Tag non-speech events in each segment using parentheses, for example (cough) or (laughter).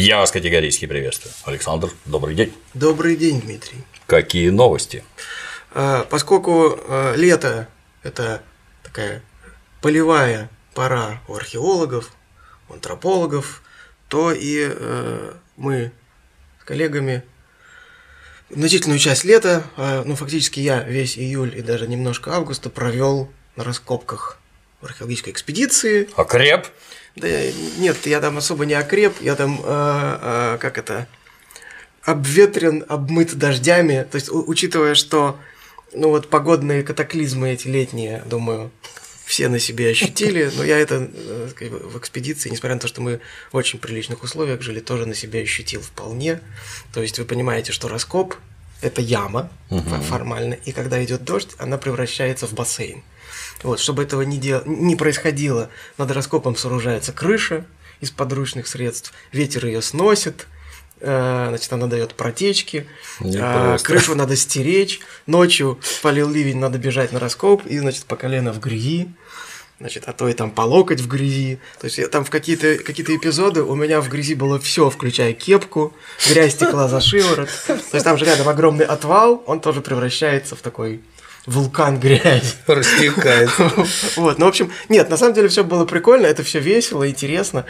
Я вас категорически приветствую. Александр, добрый день. Добрый день, Дмитрий. Какие новости? А, поскольку а, лето – это такая полевая пора у археологов, у антропологов, то и э, мы с коллегами значительную часть лета, а, ну фактически я весь июль и даже немножко августа провел на раскопках в археологической экспедиции. Окреп? Да нет, я там особо не окреп, я там, э, э, как это, обветрен, обмыт дождями. То есть, учитывая, что ну вот погодные катаклизмы эти летние, думаю, все на себе ощутили, но я это в экспедиции, несмотря на то, что мы в очень приличных условиях жили, тоже на себе ощутил вполне. То есть вы понимаете, что раскоп – это яма угу. формально, и когда идет дождь, она превращается в бассейн. Вот, чтобы этого не, дел... не происходило, над раскопом сооружается крыша из подручных средств, ветер ее сносит, э, значит, она дает протечки, э, крышу надо стеречь, ночью полил ливень, надо бежать на раскоп, и, значит, по колено в грязи, значит, а то и там по локоть в грязи. То есть там в какие-то какие эпизоды у меня в грязи было все, включая кепку, грязь текла за шиворот. То есть там же рядом огромный отвал, он тоже превращается в такой вулкан грязи. (laughs) Растекает. (laughs) Вот, ну, в общем, нет, на самом деле все было прикольно, это все весело, интересно.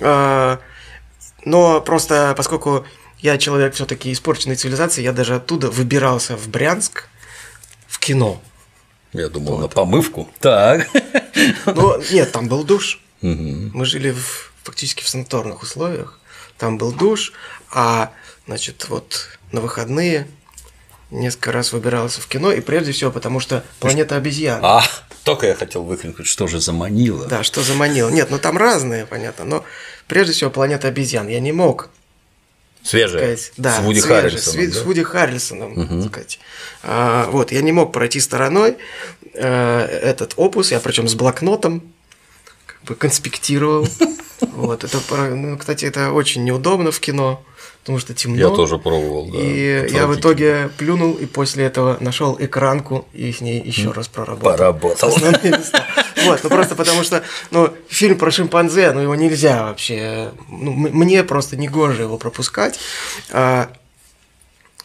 А, но просто поскольку я человек все-таки испорченной цивилизации, я даже оттуда выбирался в Брянск в кино. Я думал, вот. на помывку. Так. (laughs) Ну, нет, там был душ. Мы жили в, фактически в санаторных условиях. Там был душ, а, значит, вот на выходные несколько раз выбирался в кино, и прежде всего потому, что «Планета обезьян». А, только я хотел выкрикнуть, что же заманило. Да, что заманило. Нет, ну там разные, понятно, но прежде всего «Планета обезьян». Я не мог Свежая. Сказать, да, с Вуди свежая, Харрельсоном. С, да? с Вуди Харрельсоном, угу. сказать. А, вот, я не мог пройти стороной а, этот опус, я причем с блокнотом как бы конспектировал. (laughs) Вот, это, ну, кстати, это очень неудобно в кино потому что темно. Я тоже пробовал, да. И я в итоге плюнул, и после этого нашел экранку и с ней еще раз проработал. Поработал. Вот, ну просто потому что, ну, фильм про шимпанзе, ну его нельзя вообще, ну, мне просто не гоже его пропускать. А,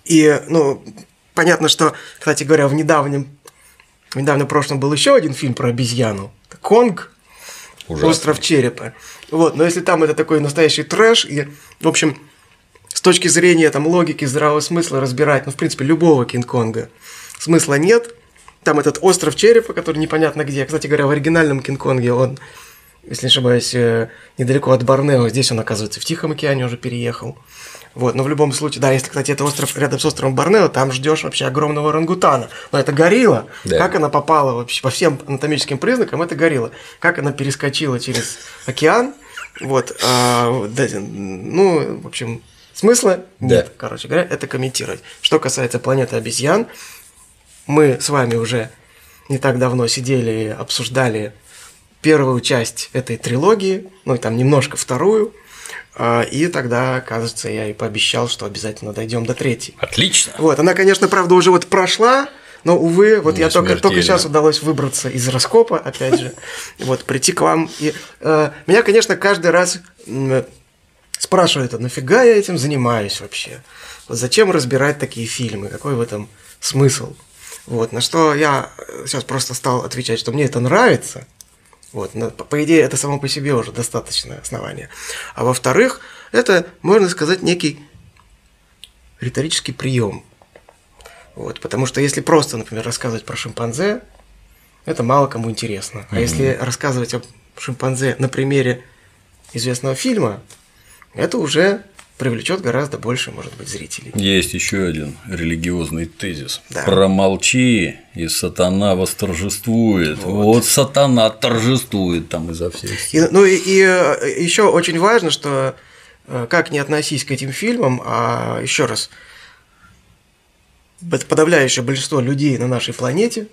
и, ну, понятно, что, кстати говоря, в недавнем, в недавнем прошлом был еще один фильм про обезьяну. Конг, Ужасный. Остров черепа. Вот, но если там это такой настоящий трэш, и, в общем, точки зрения там, логики, здравого смысла разбирать, ну, в принципе, любого Кинг-Конга смысла нет. Там этот остров черепа, который непонятно где. Кстати говоря, в оригинальном Кинг-Конге он, если не ошибаюсь, э, недалеко от Борнео. Здесь он, оказывается, в Тихом океане уже переехал. Вот, но в любом случае, да, если, кстати, это остров рядом с островом Борнео, там ждешь вообще огромного орангутана. Но это горилла. Да. Как она попала вообще по всем анатомическим признакам, это горилла. Как она перескочила через океан, вот, а, да, ну, в общем, Смысла нет, да. короче говоря, это комментировать. Что касается планеты обезьян, мы с вами уже не так давно сидели и обсуждали первую часть этой трилогии, ну и там немножко вторую. А, и тогда, кажется, я и пообещал, что обязательно дойдем до третьей. Отлично. Вот, она, конечно, правда, уже вот прошла, но, увы, вот не я только, только сейчас удалось выбраться из раскопа, опять же, (laughs) вот, прийти к вам. И, э, меня, конечно, каждый раз спрашивают, а нафига я этим занимаюсь вообще? Вот зачем разбирать такие фильмы? Какой в этом смысл? Вот, на что я сейчас просто стал отвечать, что мне это нравится. Вот, но, по идее, это само по себе уже достаточное основание. А во-вторых, это, можно сказать, некий риторический прием. Вот, потому что если просто, например, рассказывать про шимпанзе, это мало кому интересно. А mm-hmm. если рассказывать о шимпанзе на примере известного фильма, это уже привлечет гораздо больше, может быть, зрителей. Есть еще один религиозный тезис. Да. Промолчи, и сатана восторжествует. Вот. вот сатана торжествует там изо всех И, ну и, и э, еще очень важно, что э, как не относись к этим фильмам, а еще раз, подавляющее большинство людей на нашей планете,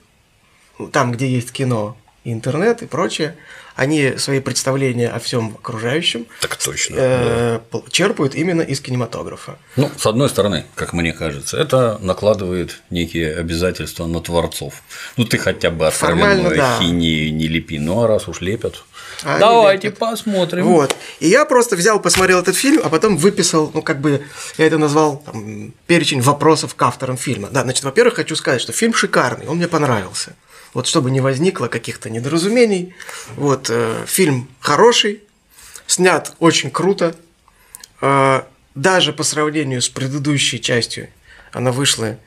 там, где есть кино, и интернет и прочее, они свои представления о всем окружающем так точно, э, да. черпают именно из кинематографа. Ну, с одной стороны, как мне кажется, это накладывает некие обязательства на творцов. Ну, ты хотя бы откровенную да. хинею не лепи, ну а раз уж лепят, а Давайте лепят. посмотрим. Вот. И я просто взял, посмотрел этот фильм, а потом выписал, ну, как бы, я это назвал там, перечень вопросов к авторам фильма. Да, значит, во-первых, хочу сказать, что фильм шикарный, он мне понравился вот чтобы не возникло каких-то недоразумений. Вот, э, фильм хороший, снят очень круто. Э, даже по сравнению с предыдущей частью, она вышла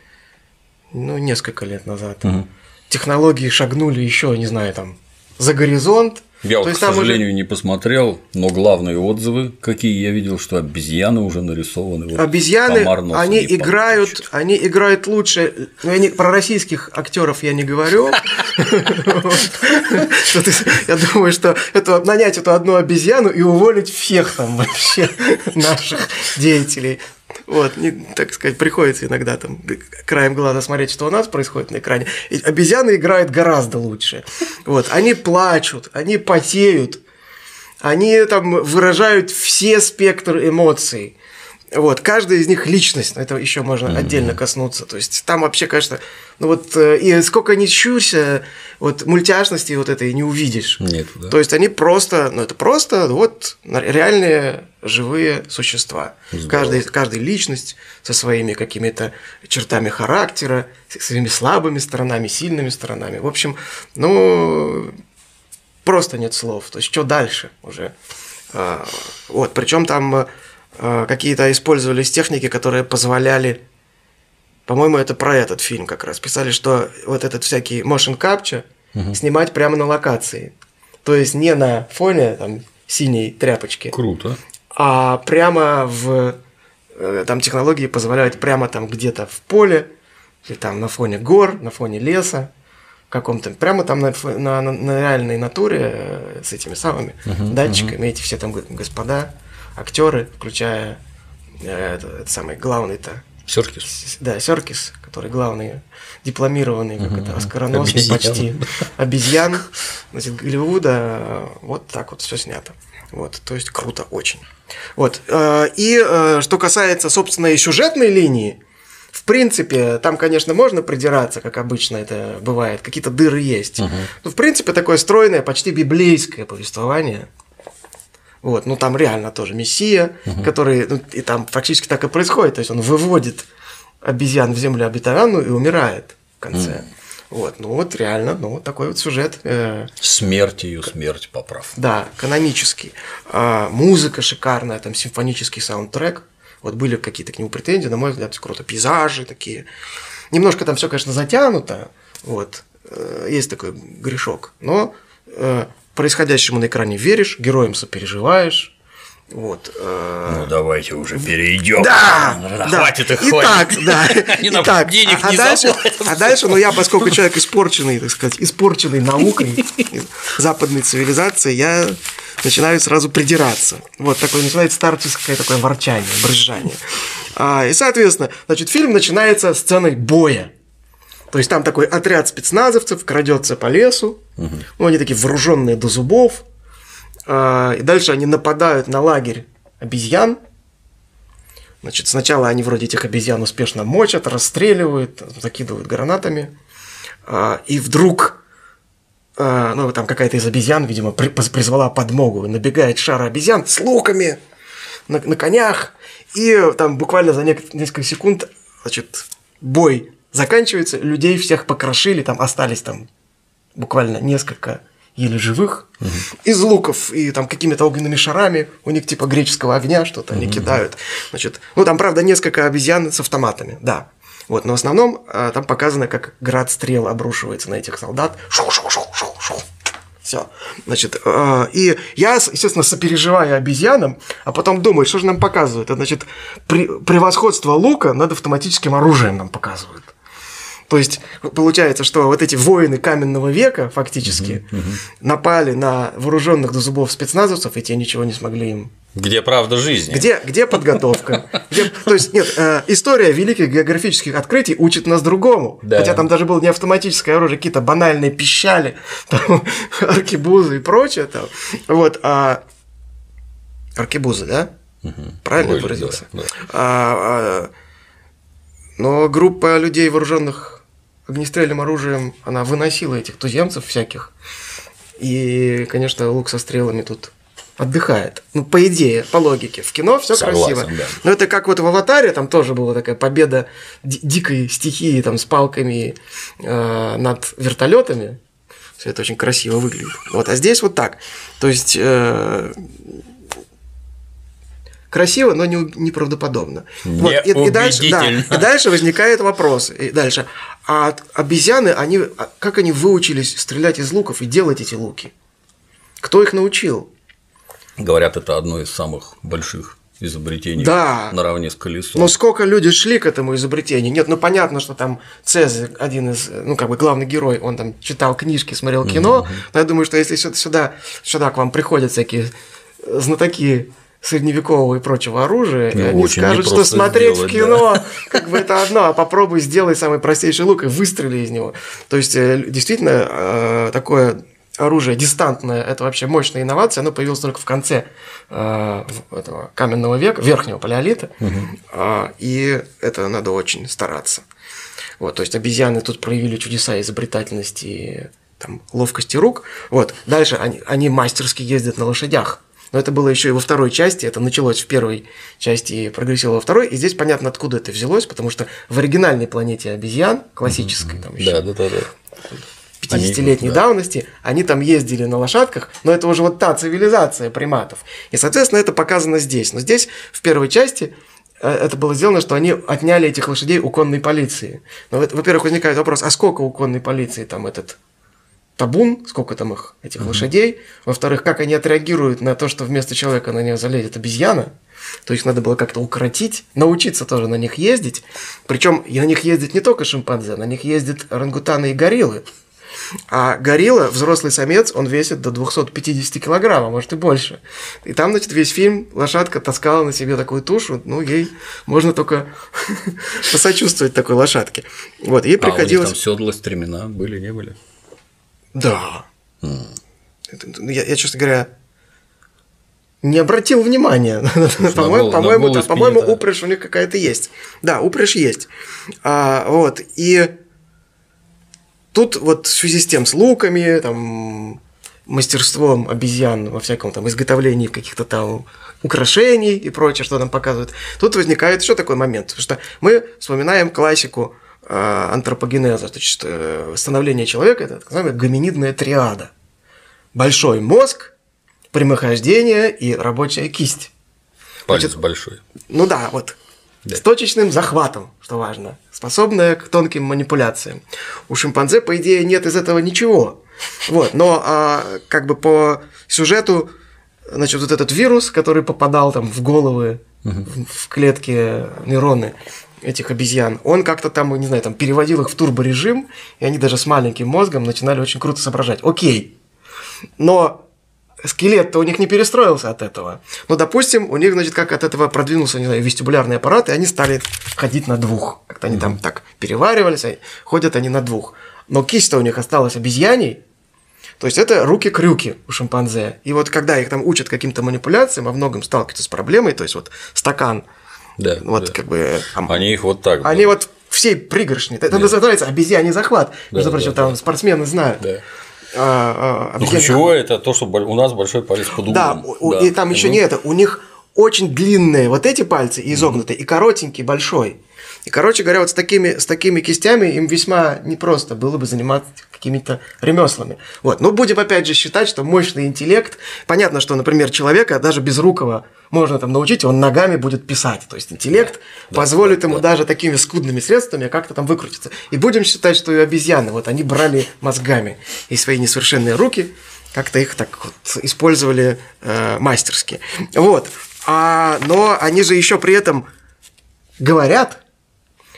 ну, несколько лет назад. Угу. Технологии шагнули еще, не знаю, там, за горизонт, я, вот, к сожалению, уже... не посмотрел, но главные отзывы, какие я видел, что обезьяны уже нарисованы. Вот обезьяны, они играют, они играют лучше. Ну, я не, про российских актеров я не говорю. (laughs) (laughs) Я думаю, что это нанять эту одну обезьяну и уволить всех там вообще (laughs) наших деятелей. Вот, не, так сказать, приходится иногда там краем глаза смотреть, что у нас происходит на экране. И обезьяны играют гораздо лучше. Вот, они плачут, они потеют, они там выражают все спектр эмоций. Вот, каждая из них личность, это еще можно mm-hmm. отдельно коснуться. То есть там вообще, конечно, ну вот э, и сколько ни щурься, вот мультяшности вот этой не увидишь. Нет, да. То есть они просто, ну это просто вот реальные живые существа. Каждая, каждая личность со своими какими-то чертами характера, своими слабыми сторонами, сильными сторонами. В общем, ну просто нет слов. То есть что дальше уже? А, вот, причем там Э, какие-то использовались техники, которые позволяли по-моему, это про этот фильм как раз. Писали, что вот этот всякий motion capture угу. снимать прямо на локации. То есть не на фоне там, синей тряпочки. Круто. А прямо в... Э, там технологии позволяют прямо там где-то в поле, или там на фоне гор, на фоне леса, каком-то, прямо там на, на, на реальной натуре э, с этими самыми uh датчиками, uh эти все там господа актеры, включая э, это, это самый главный-то. Серкис. Да, Серкис, который главный, дипломированный, как это, оскароносный Обезьян. почти обезьян, значит, Голливуда, вот так вот все снято. Вот, то есть круто очень. Вот. Э, и э, что касается, собственно, и сюжетной линии, в принципе, там, конечно, можно придираться, как обычно это бывает, какие-то дыры есть. Угу. Но, в принципе, такое стройное, почти библейское повествование. Вот, ну там реально тоже мессия, угу. который, ну, и там фактически так и происходит, то есть он выводит обезьян в землю обетованную и умирает в конце. Угу. Вот, ну вот реально, ну вот такой вот сюжет. Э, смерть ее, смерть поправ. Да, канонический. А, музыка шикарная, там симфонический саундтрек. Вот были какие-то к нему претензии, на мой взгляд, круто. Пейзажи такие. Немножко там все, конечно, затянуто. Вот. Э, есть такой грешок. Но э, происходящему на экране веришь, героям сопереживаешь. Вот. Э, ну давайте уже перейдем. Да, да. Хватит их Итак, да. (laughs) Они нам Итак, денег а, не дальше, а дальше, ну я, поскольку человек испорченный, так сказать, испорченный наукой, западной цивилизацией, я начинаю сразу придираться. Вот такое начинается старческое такое ворчание, брызжание. А, и, соответственно, значит, фильм начинается сценой боя. То есть там такой отряд спецназовцев крадется по лесу, угу. ну, они такие вооруженные до зубов, а, и дальше они нападают на лагерь обезьян. Значит, сначала они вроде этих обезьян успешно мочат, расстреливают, закидывают гранатами, а, и вдруг а, ну, там какая-то из обезьян, видимо, призвала подмогу, и набегает шара обезьян с луками на, на конях, и там буквально за несколько секунд, значит, бой заканчивается, людей всех покрошили, там остались там буквально несколько еле живых угу. из луков и там какими-то огненными шарами у них типа греческого огня что-то угу. они кидают значит ну там правда несколько обезьян с автоматами да вот но в основном а, там показано как град стрел обрушивается на этих солдат все. Значит, э, и я, естественно, сопереживаю обезьянам, а потом думаю, что же нам показывают? Это, значит, при, превосходство лука над автоматическим оружием нам показывают. То есть получается, что вот эти воины каменного века фактически uh-huh, uh-huh. напали на вооруженных до зубов спецназовцев, и те ничего не смогли им Где правда жизни? Где, где подготовка? (laughs) Где, то есть, нет, э, история великих географических открытий учит нас другому. Да. Хотя там даже было не автоматическое оружие, какие-то банальные пищали, (laughs) там, аркебузы и прочее. Там. Вот, а... Аркебузы, да? Угу. Правильно Ой, выразился? Да, да. А, а, но группа людей, вооруженных огнестрельным оружием, она выносила этих туземцев всяких. И, конечно, лук со стрелами тут отдыхает. Ну, по идее, по логике. В кино все красиво. Да. Но это как вот в аватаре, там тоже была такая победа дикой стихии там, с палками э, над вертолетами. Все это очень красиво выглядит. Вот, а здесь вот так. То есть э, красиво, но не, неправдоподобно. Вот, и, и, дальше, да, и дальше возникает вопрос. И дальше. А обезьяны, они, а как они выучились стрелять из луков и делать эти луки? Кто их научил? Говорят, это одно из самых больших изобретений да. наравне с колесом. Но сколько люди шли к этому изобретению? Нет, ну понятно, что там Цезарь, один из, ну как бы главный герой, он там читал книжки, смотрел кино, угу. но я думаю, что если сюда, сюда к вам приходят всякие знатоки средневекового и прочего оружия, ну, и они скажут, что смотреть сделать, в кино, да. (laughs) как бы это одно, а попробуй сделай самый простейший лук и выстрели из него. То есть, э, действительно, э, такое оружие дистантное, это вообще мощная инновация, оно появилось только в конце э, этого каменного века, верхнего палеолита, угу. э, и это надо очень стараться. Вот, то есть обезьяны тут проявили чудеса изобретательности, там, ловкости рук. Вот, дальше они, они мастерски ездят на лошадях. Но это было еще и во второй части, это началось в первой части и прогрессировало во второй. И здесь понятно, откуда это взялось, потому что в оригинальной планете обезьян, классической, там еще, да, да, да, да 50-летней да. давности, они там ездили на лошадках, но это уже вот та цивилизация приматов. И, соответственно, это показано здесь. Но здесь, в первой части, э, это было сделано, что они отняли этих лошадей у конной полиции. Но, во-первых, возникает вопрос, а сколько у конной полиции там этот табун, сколько там их, этих mm-hmm. лошадей. Во-вторых, как они отреагируют на то, что вместо человека на нее залезет обезьяна. То есть надо было как-то укоротить, научиться тоже на них ездить. Причем и на них ездят не только шимпанзе, на них ездят орангутаны и гориллы. А горилла, взрослый самец, он весит до 250 килограмм, а может и больше. И там, значит, весь фильм лошадка таскала на себе такую тушу, ну, ей можно только (laughs) посочувствовать такой лошадке. Вот, ей приходилось... А у них там седла, стремена были, не были? Да. Mm. Я, я, честно говоря, не обратил внимания. (laughs) по-моему, по-моему, да, по-моему, упряжь у них какая-то есть. Да, упряжь есть. А, вот, и Тут вот в связи с тем, с луками, там, мастерством обезьян во всяком там изготовлении каких-то там украшений и прочее, что нам показывают, тут возникает еще такой момент, потому что мы вспоминаем классику антропогенеза, значит, э, становление человека, это так называемая гоминидная триада. Большой мозг, прямохождение и рабочая кисть. Палец значит, большой. Ну да, вот да. с точечным захватом, что важно, способная к тонким манипуляциям. У шимпанзе, по идее, нет из этого ничего. Вот, но а, как бы по сюжету, значит, вот этот вирус, который попадал там в головы, угу. в клетки нейроны этих обезьян, он как-то там, не знаю, там переводил их в турборежим, и они даже с маленьким мозгом начинали очень круто соображать. Окей. Но скелет-то у них не перестроился от этого. Но, допустим, у них, значит, как от этого продвинулся, не знаю, вестибулярный аппарат, и они стали ходить на двух. Как-то они там так переваривались, а ходят они на двух. Но кисть-то у них осталась обезьяней, то есть это руки-крюки у шимпанзе. И вот когда их там учат каким-то манипуляциям, во многом сталкиваются с проблемой, то есть вот стакан, да, вот да. как бы... Там, они их вот так. Они вот всей пригоршни. Это да. называется обезьяний захват. Да, Между прочим, да, там да. спортсмены знают. Да. А, а, ну, ключевое это то, что у нас большой палец под углом. Да, да. и там еще не это. У них очень длинные вот эти пальцы изогнутые, и коротенький большой. И, короче говоря, вот с такими, с такими кистями им весьма непросто было бы заниматься какими-то ремеслами. Вот. Но будем опять же считать, что мощный интеллект, понятно, что, например, человека даже без рукого можно там научить, он ногами будет писать. То есть интеллект да, позволит да, ему да. даже такими скудными средствами как-то там выкрутиться. И будем считать, что и обезьяны, вот они брали мозгами и свои несовершенные руки, как-то их так вот использовали э, мастерски. Вот. А, но они же еще при этом говорят,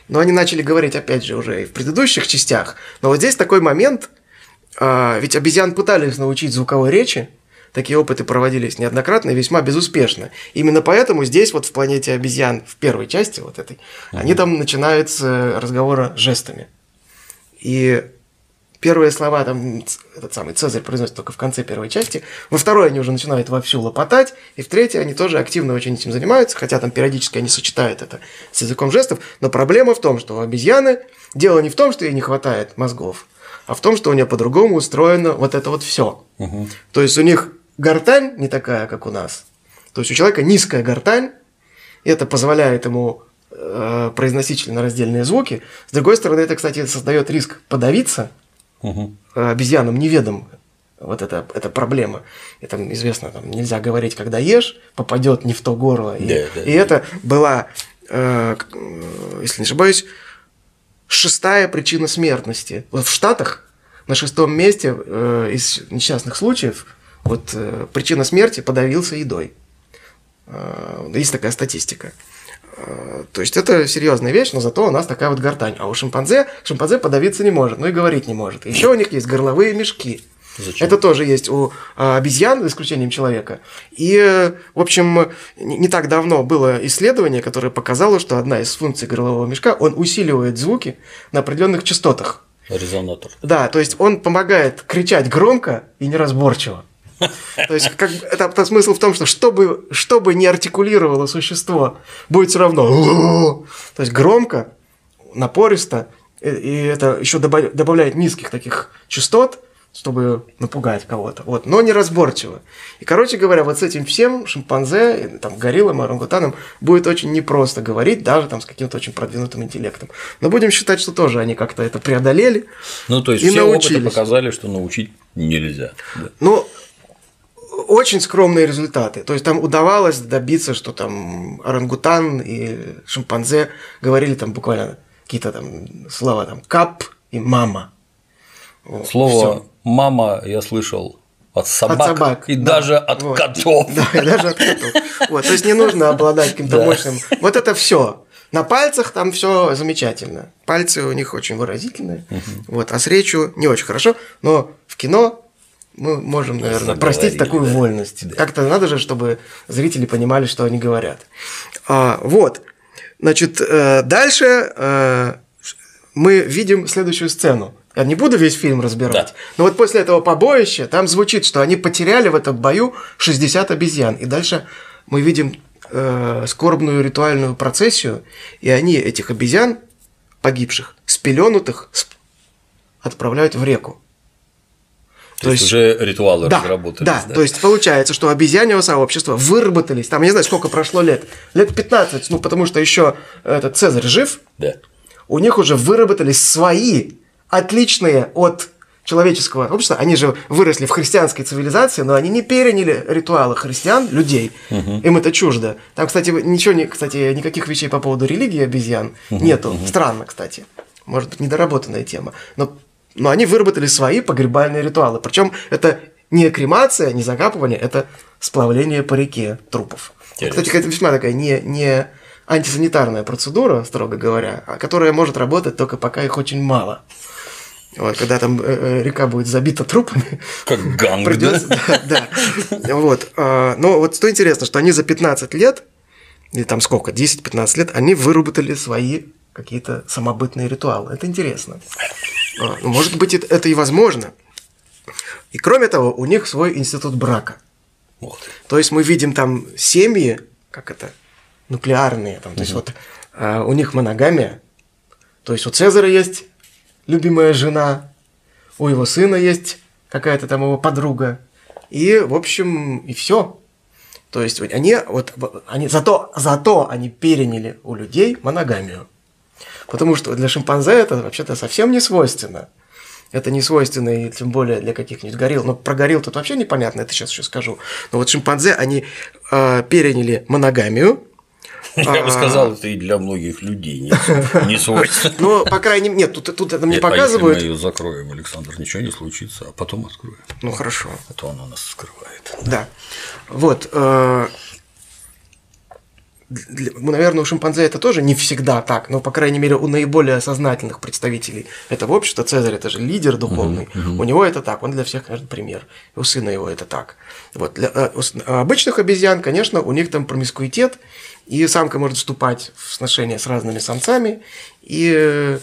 но они начали говорить, опять же, уже и в предыдущих частях. Но вот здесь такой момент, а, ведь обезьян пытались научить звуковой речи, такие опыты проводились неоднократно и весьма безуспешно. Именно поэтому здесь вот в «Планете обезьян» в первой части вот этой, угу. они там начинают с разговора жестами. И первые слова там этот самый Цезарь произносит только в конце первой части, во второй они уже начинают вовсю лопотать, и в третьей они тоже активно очень этим занимаются, хотя там периодически они сочетают это с языком жестов, но проблема в том, что у обезьяны дело не в том, что ей не хватает мозгов, а в том, что у нее по-другому устроено вот это вот все. Угу. То есть у них гортань не такая, как у нас. То есть у человека низкая гортань, и это позволяет ему э, произносить членораздельные звуки. С другой стороны, это, кстати, создает риск подавиться – угу. обезьянам неведом вот это, эта проблема. И там известно, там нельзя говорить, когда ешь, попадет не в то горло. И, да, да, и да. это была, э, если не ошибаюсь, шестая причина смертности. Вот в Штатах на шестом месте э, из несчастных случаев вот э, причина смерти подавился едой. Э, есть такая статистика. Э, то есть это серьезная вещь, но зато у нас такая вот гортань. А у шимпанзе шимпанзе подавиться не может, ну и говорить не может. Еще у них есть горловые мешки. Зачем? Это тоже есть у а, обезьян, за исключением человека. И, в общем, не так давно было исследование, которое показало, что одна из функций горлового мешка, он усиливает звуки на определенных частотах. Резонатор. Да, то есть он помогает кричать громко и неразборчиво. То есть, как, это, это смысл в том, что чтобы, чтобы не артикулировало существо, будет все равно. То есть громко, напористо, и, и это еще добавляет низких таких частот, чтобы напугать кого-то, вот, но неразборчиво. И, короче говоря, вот с этим всем шимпанзе, там, гориллам, орангутанам будет очень непросто говорить, даже там с каким-то очень продвинутым интеллектом. Но будем считать, что тоже они как-то это преодолели Ну, то есть и все научились. опыты показали, что научить нельзя. Да. Ну, очень скромные результаты. То есть там удавалось добиться, что там орангутан и шимпанзе говорили там буквально какие-то там слова там кап и мама. Слово Всё. мама я слышал от собак, от собак и да. даже от вот. котов. (laughs) Да, и даже от котов. Вот, то есть не нужно обладать каким-то да. мощным. Вот это все. На пальцах там все замечательно. Пальцы у них очень выразительные. Угу. Вот, а с речью не очень хорошо. Но в кино мы можем, наверное, простить такую да. вольность. Да. Как-то надо же, чтобы зрители понимали, что они говорят. А, вот. Значит, э, дальше э, мы видим следующую сцену. Я не буду весь фильм разбирать. Да. Но вот после этого побоища там звучит, что они потеряли в этом бою 60 обезьян. И дальше мы видим э, скорбную ритуальную процессию, и они этих обезьян погибших, спеленутых, отправляют в реку. То, то есть, есть уже ритуалы да, разработались. Да, да, то есть получается, что обезьяньего сообщества выработались, там, я не знаю, сколько прошло лет, лет 15, ну, потому что еще этот Цезарь жив, да. у них уже выработались свои, отличные от человеческого общества, они же выросли в христианской цивилизации, но они не переняли ритуалы христиан, людей, угу. им это чуждо. Там, кстати, ничего не, кстати, никаких вещей по поводу религии обезьян угу, нету, угу. странно, кстати, может быть, недоработанная тема, но но они выработали свои погребальные ритуалы. Причем это не кремация, не закапывание, это сплавление по реке трупов. Интересно. Кстати, это весьма такая не, не антисанитарная процедура, строго говоря, а которая может работать только пока их очень мало. Вот, когда там э, э река будет забита трупами. Как ганг, придется, да? Да, да. Вот. Э, но вот что интересно, что они за 15 лет, или там сколько, 10-15 лет, они выработали свои какие-то самобытные ритуалы. Это интересно. А, может быть, это и возможно. И кроме того, у них свой институт брака. То есть мы видим там семьи, как это, нуклеарные, там, то есть вот а, у них моногамия. То есть у Цезаря есть любимая жена, у его сына есть какая-то там его подруга. И, в общем, и все. То есть они вот они зато зато они переняли у людей моногамию. Потому что для шимпанзе это вообще-то совсем не свойственно. Это не свойственно, и тем более для каких-нибудь горилл. Но про горилл тут вообще непонятно, это сейчас еще скажу. Но вот шимпанзе, они э, переняли моногамию, я бы сказал, это и для многих людей не, свойственно. Ну, по крайней мере, нет, тут, тут это мне показывают. А если мы ее закроем, Александр, ничего не случится, а потом откроем. Ну, хорошо. А то она нас скрывает. Да. Вот. Э, ну, наверное, у шимпанзе это тоже не всегда так, но, по крайней мере, у наиболее сознательных представителей этого общества Цезарь это же лидер духовный, uh-huh, uh-huh. у него это так, он для всех, конечно, пример, у сына его это так. Вот. Для, э, у обычных обезьян, конечно, у них там промискуитет, и самка может вступать в сношения с разными самцами, и,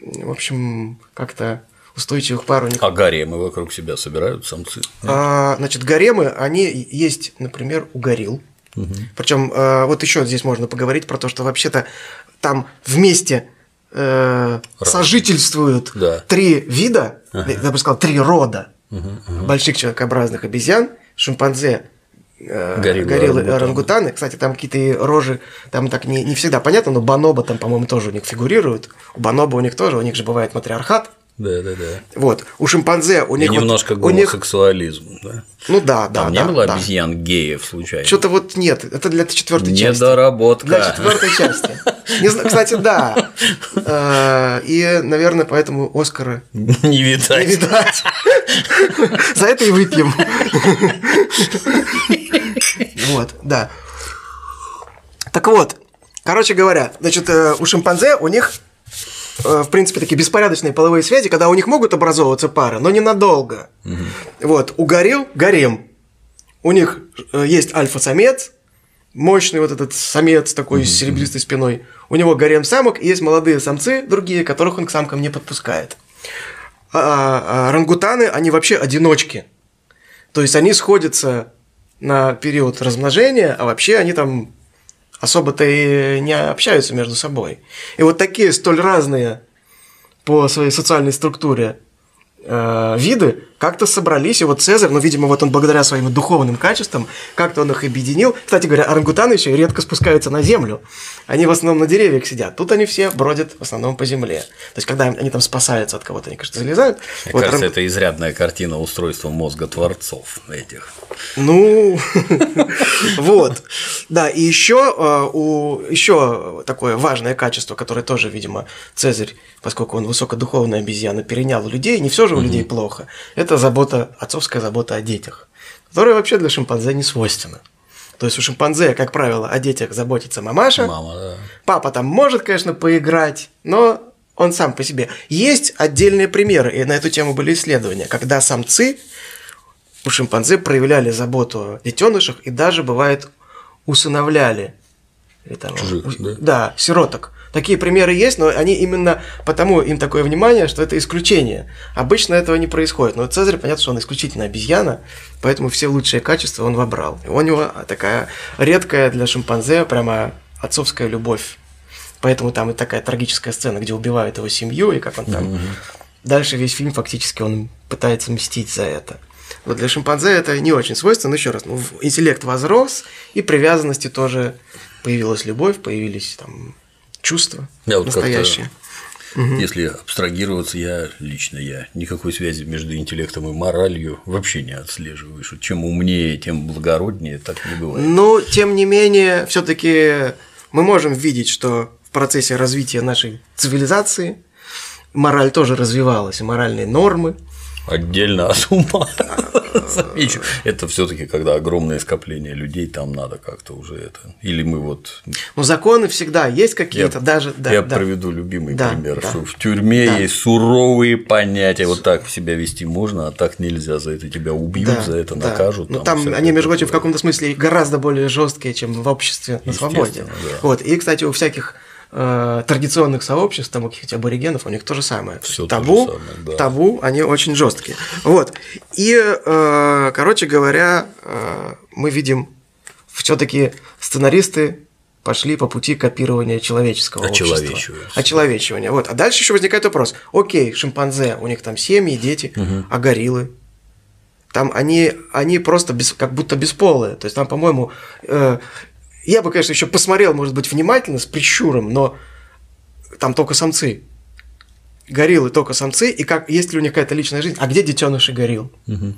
в общем, как-то устойчивых пар у них. А гаремы вокруг себя собирают самцы? А, значит, гаремы, они есть, например, у горилл. Угу. Причем э, вот еще здесь можно поговорить про то, что вообще-то там вместе э, сожительствуют да. три вида, ага. я бы сказал, три рода угу, угу. больших человекообразных обезьян, шимпанзе, э, гориллы, гориллы орангутаны. орангутаны. Кстати, там какие-то рожи, там так не, не всегда понятно, но бонобо там, по-моему, тоже у них фигурируют. У бонобо у них тоже, у них же бывает матриархат. Да, да, да. Вот. У шимпанзе у них. И немножко вот, гомосексуализм, них... да. Ну да, да. Там да, не было да. обезьян геев случайно. Что-то вот нет. Это для четвертой части. Недоработка. Для четвертой части. Не знаю, кстати, да. Э, и, наверное, поэтому Оскара не видать. Не видать. За это и выпьем. Вот, да. Так вот, короче говоря, значит, э, у шимпанзе у них в принципе, такие беспорядочные половые связи, когда у них могут образовываться пары, но ненадолго. Угу. Вот, у горил гарем. У них э, есть альфа-самец, мощный вот этот самец такой угу. с серебристой спиной. У него гарем самок, и есть молодые самцы, другие, которых он к самкам не подпускает. А, а, а рангутаны, они вообще одиночки. То есть они сходятся на период размножения, а вообще они там особо-то и не общаются между собой. И вот такие столь разные по своей социальной структуре э, виды как-то собрались, и вот Цезарь, ну, видимо, вот он благодаря своим духовным качествам, как-то он их объединил. Кстати говоря, орангутаны еще редко спускаются на землю. Они в основном на деревьях сидят. Тут они все бродят в основном по земле. То есть, когда они там спасаются от кого-то, они, кажется, залезают. Мне вот кажется, оран... это изрядная картина устройства мозга творцов этих. Ну, вот. Да, и еще э, у еще такое важное качество, которое тоже, видимо, Цезарь, поскольку он высокодуховная обезьяна, перенял у людей, не все же у людей плохо это забота, отцовская забота о детях, которая вообще для шимпанзе не свойственна. То есть у шимпанзе, как правило, о детях заботится мамаша. Мама, да. Папа там может, конечно, поиграть, но он сам по себе. Есть отдельные примеры, и на эту тему были исследования, когда самцы у шимпанзе проявляли заботу о детенышах и даже, бывает, усыновляли. Или там, Чужих, у, да? Да, сироток. Такие примеры есть, но они именно потому им такое внимание, что это исключение. Обычно этого не происходит. Но Цезарь, понятно, что он исключительно обезьяна, поэтому все лучшие качества он вобрал. И у него такая редкая для шимпанзе прямо отцовская любовь. Поэтому там и такая трагическая сцена, где убивают его семью, и как он там... Mm-hmm. Дальше весь фильм фактически он пытается мстить за это. Вот для шимпанзе это не очень свойственно. Но еще раз, ну, интеллект возрос, и привязанности тоже появилась любовь, появились там чувства я вот настоящие. Угу. Если абстрагироваться, я лично я никакой связи между интеллектом и моралью вообще не отслеживаю. Что чем умнее, тем благороднее, так не бывает. Но тем не менее, все-таки мы можем видеть, что в процессе развития нашей цивилизации мораль тоже развивалась, и моральные нормы, Отдельно от ума. (laughs) Замечу. Это все-таки, когда огромное скопление людей, там надо как-то уже это. Или мы вот. Ну, законы всегда есть какие-то, даже. Да, я да. приведу любимый да, пример, да. что в тюрьме да. есть суровые понятия. Вот так себя вести можно, а так нельзя. За это тебя убьют, да, за это да. накажут. Ну, там, там они, между прочим, в каком-то смысле гораздо более жесткие, чем в обществе на свободе. Да. Вот. И, кстати, у всяких э, традиционных сообществ, там у каких-то аборигенов, у них то же самое. Всё табу, самое, да. табу, они очень жесткие. Вот. И, э, короче говоря, э, мы видим, все-таки сценаристы пошли по пути копирования человеческого Очеловечивания. общества. Очеловечивания. Вот. А дальше еще возникает вопрос. Окей, шимпанзе, у них там семьи, дети, угу. а гориллы? Там они, они просто без, как будто бесполые. То есть там, по-моему, э, я бы, конечно, еще посмотрел, может быть, внимательно, с прищуром, но там только самцы. Гориллы только самцы, и как, есть ли у них какая-то личная жизнь? А где детеныши горилл? Угу.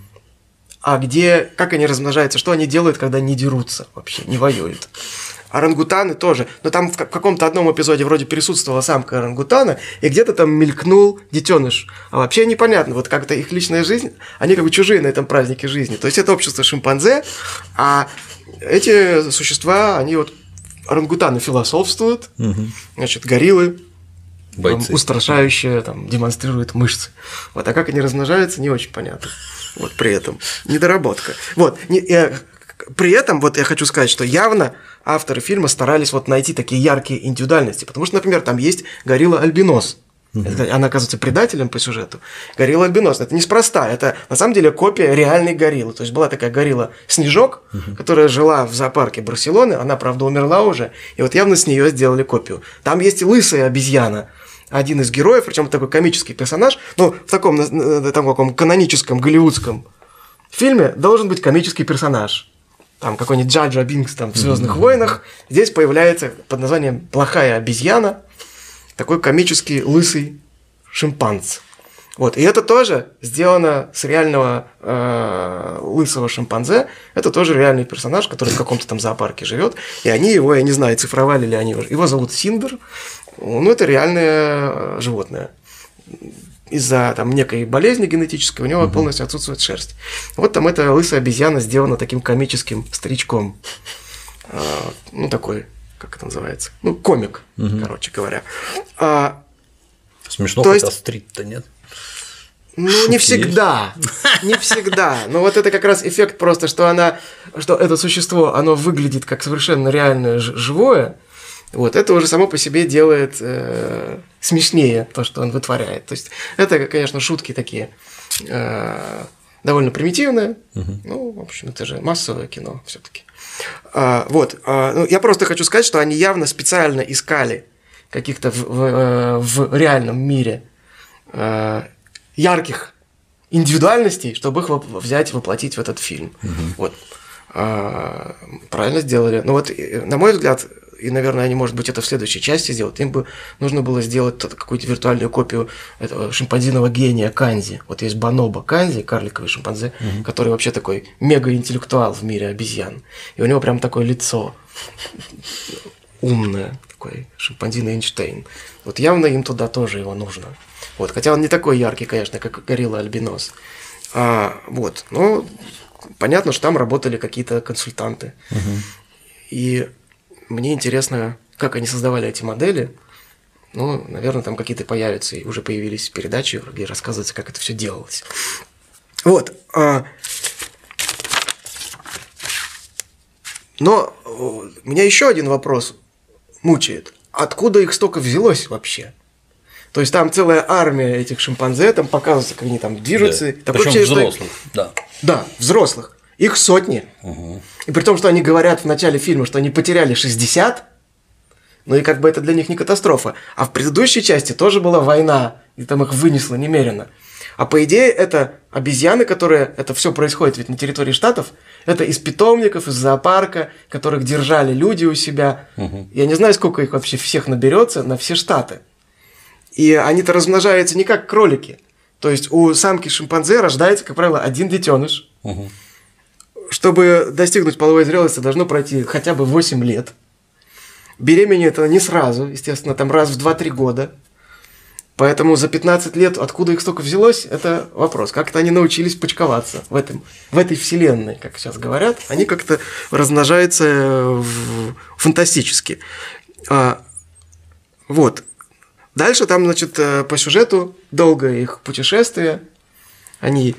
А где, как они размножаются, что они делают, когда не дерутся вообще, не воюют? Орангутаны тоже. Но там в каком-то одном эпизоде вроде присутствовала самка орангутана, и где-то там мелькнул детеныш. А вообще непонятно, вот как-то их личная жизнь, они как бы чужие на этом празднике жизни. То есть это общество шимпанзе, а эти существа, они вот орангутаны философствуют, угу. значит, гориллы Там, устрашающие там, демонстрируют мышцы. Вот, а как они размножаются, не очень понятно. Вот при этом недоработка. Вот, не, э, при этом вот я хочу сказать, что явно авторы фильма старались вот найти такие яркие индивидуальности, потому что, например, там есть горилла альбинос. Mm-hmm. Она оказывается предателем по сюжету. Горилла альбинос. Это неспроста. Это на самом деле копия реальной гориллы. То есть была такая горилла Снежок, которая жила в зоопарке Барселоны. Она, правда, умерла уже. И вот явно с нее сделали копию. Там есть и лысая обезьяна. Один из героев, причем такой комический персонаж. Ну, в таком, там, каком каноническом голливудском фильме должен быть комический персонаж там какой-нибудь Джаджа Бинкс там в Звездных mm-hmm. войнах, здесь появляется под названием Плохая обезьяна, такой комический лысый шимпанз. Вот. И это тоже сделано с реального э, лысого шимпанзе. Это тоже реальный персонаж, который в каком-то там зоопарке живет. И они его, я не знаю, цифровали ли они его. Его зовут Синдер. Ну, это реальное э, животное из-за там некой болезни генетической у него угу. полностью отсутствует шерсть. Вот там эта лысая обезьяна сделана таким комическим старичком. А, ну, такой, как это называется? Ну, комик, угу. короче говоря. А, Смешно, то есть... стрит-то нет. Ну, Шут не всегда. Есть? Не всегда. Но вот это как раз эффект просто, что она, что это существо, оно выглядит как совершенно реальное живое, вот, это уже само по себе делает э, смешнее то, что он вытворяет. То есть это, конечно, шутки такие э, довольно примитивные. Угу. Ну, в общем, это же массовое кино все-таки. А, вот, а, ну, я просто хочу сказать, что они явно специально искали каких-то в, в, э, в реальном мире э, ярких индивидуальностей, чтобы их взять, воплотить в этот фильм. Угу. Вот. А, правильно сделали. Ну вот, на мой взгляд, и, наверное, они, может быть, это в следующей части сделают, им бы нужно было сделать какую-то виртуальную копию этого шимпанзиного гения Канзи. Вот есть Баноба Канзи, карликовый шимпанзе, угу. который вообще такой мега-интеллектуал в мире обезьян. И у него прям такое лицо умное, такой шимпанзин Эйнштейн. Вот явно им туда тоже его нужно. Вот, хотя он не такой яркий, конечно, как горилла Альбинос. А, вот, но понятно, что там работали какие-то консультанты. Угу. И мне интересно, как они создавали эти модели. Ну, наверное, там какие-то появятся, и уже появились передачи, где рассказывается, как это все делалось. Вот. А, но меня еще один вопрос мучает. Откуда их столько взялось вообще? То есть там целая армия этих шимпанзе, там показывается, как они там движутся. Да. Такое Причем взрослых, что... да. Да, взрослых. Их сотни. Угу. И при том, что они говорят в начале фильма, что они потеряли 60, ну и как бы это для них не катастрофа. А в предыдущей части тоже была война, и там их вынесло немерено. А по идее это обезьяны, которые... Это все происходит ведь на территории штатов. Это из питомников, из зоопарка, которых держали люди у себя. Угу. Я не знаю, сколько их вообще всех наберется на все штаты. И они-то размножаются не как кролики. То есть у самки шимпанзе рождается, как правило, один детеныш. Угу чтобы достигнуть половой зрелости, должно пройти хотя бы 8 лет. Беременеет это не сразу, естественно, там раз в 2-3 года. Поэтому за 15 лет откуда их столько взялось, это вопрос. Как-то они научились почковаться в, этом, в этой вселенной, как сейчас говорят. Они как-то размножаются в... фантастически. А, вот. Дальше там, значит, э, по сюжету долгое их путешествие. Они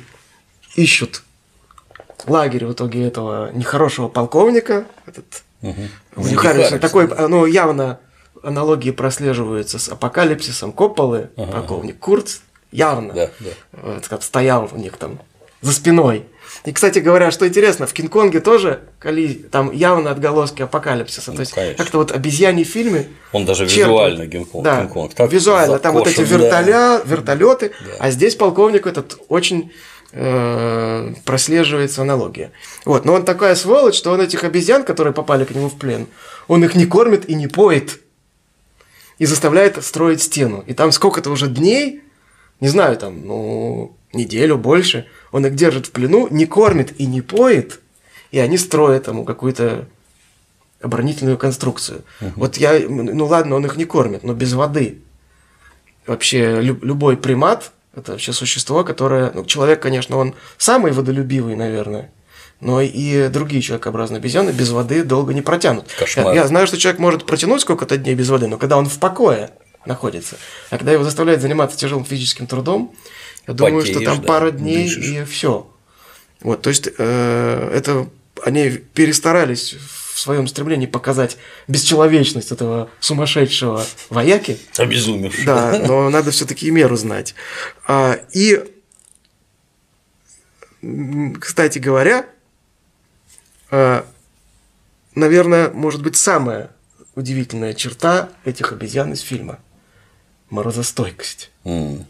ищут лагерь в итоге этого нехорошего полковника, этот угу. Харрисон, такой, ну, явно аналогии прослеживаются с апокалипсисом Копполы, ага. полковник Курц, явно да, да. Вот, стоял у них там за спиной. И, кстати говоря, что интересно, в Кинг-Конге тоже там явно отголоски апокалипсиса. Ну, То есть как-то вот обезьяний фильмы. Он даже визуально Кинг-Конг. Да, Кинг визуально. Там вот эти вертоля, вертолеты, да. а здесь полковник этот очень э, прослеживается аналогия. Вот, но он такая сволочь, что он этих обезьян, которые попали к нему в плен, он их не кормит и не поет. И заставляет строить стену. И там сколько-то уже дней, не знаю, там, ну, неделю больше, он их держит в плену, не кормит и не поет, и они строят ему какую-то оборонительную конструкцию. Угу. Вот я, ну ладно, он их не кормит, но без воды. Вообще люб, любой примат это вообще существо, которое... Ну, человек, конечно, он самый водолюбивый, наверное. но и другие человекообразные обезьяны без воды долго не протянут. Кошмар. Я, я знаю, что человек может протянуть сколько-то дней без воды, но когда он в покое находится, а когда его заставляют заниматься тяжелым физическим трудом, я думаю, Потеешь, что там да, пара дней дышишь. и все. Вот, то есть э, это они перестарались в своем стремлении показать бесчеловечность этого сумасшедшего вояки. Обезумевший. Да, но надо все-таки и меру знать. А, и, кстати говоря, а, наверное, может быть, самая удивительная черта этих обезьян из фильма – морозостойкость. М.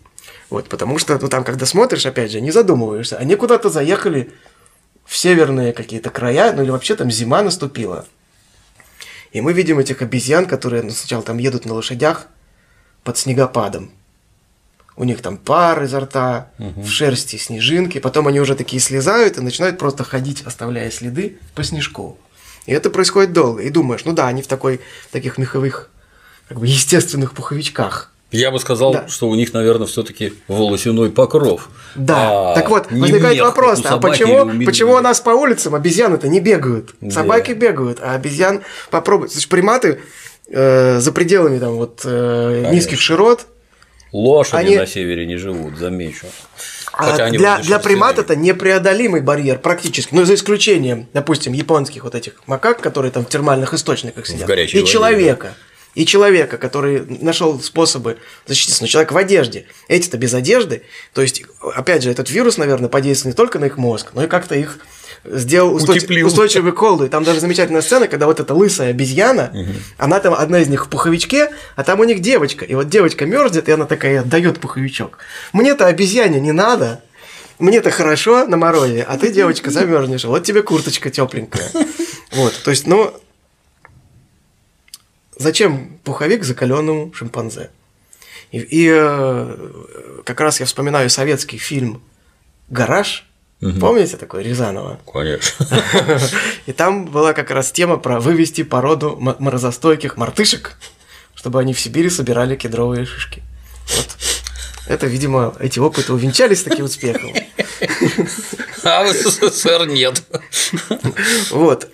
Вот, потому что, ну, там, когда смотришь, опять же, не задумываешься, они куда-то заехали в северные какие-то края, ну, или вообще там зима наступила. И мы видим этих обезьян, которые ну, сначала там едут на лошадях под снегопадом. У них там пар изо рта, в шерсти снежинки. Потом они уже такие слезают и начинают просто ходить, оставляя следы по снежку. И это происходит долго. И думаешь, ну да, они в такой, таких меховых, как бы естественных пуховичках. Я бы сказал, Да. что у них, наверное, все-таки волосяной покров. Да, А так вот, возникает мех, вопрос, как у а почему, почему у нас по улицам обезьяны-то не бегают? Да. Собаки бегают, а обезьян попробуй. Слушай, приматы э, за пределами там вот э, низких широт, Лошади Они- на севере не живут, замечу. а Хотя для, для примат это непреодолимый барьер практически. Ну, за исключением, допустим, японских вот этих макак, которые там в термальных источниках сидят. горячей и воде, человека. И человека, который нашел способы защититься. Но человек в одежде. Эти-то без одежды. То есть, опять же, этот вирус, наверное, подействовал не только на их мозг, но и как-то их сделал устойч- Утеплил. устойчивой к холоду. И там даже замечательная сцена, когда вот эта лысая обезьяна, она там, одна из них в пуховичке, а там у них девочка. И вот девочка мерзнет, и она такая отдает пуховичок. Мне-то обезьяне не надо. Мне-то хорошо на морозе, а ты, девочка, замерзнешь. Вот тебе курточка тепленькая. (laughs) Вот, то есть, ну, зачем пуховик закаленному шимпанзе? И, и, э, как раз я вспоминаю советский фильм «Гараж». Помните такой Рязанова? Конечно. (laughs) И там была как раз тема про вывести породу морозостойких мартышек, чтобы они в Сибири собирали кедровые шишки. Вот. Это, видимо, эти опыты увенчались таким успехом. А в СССР нет. Вот.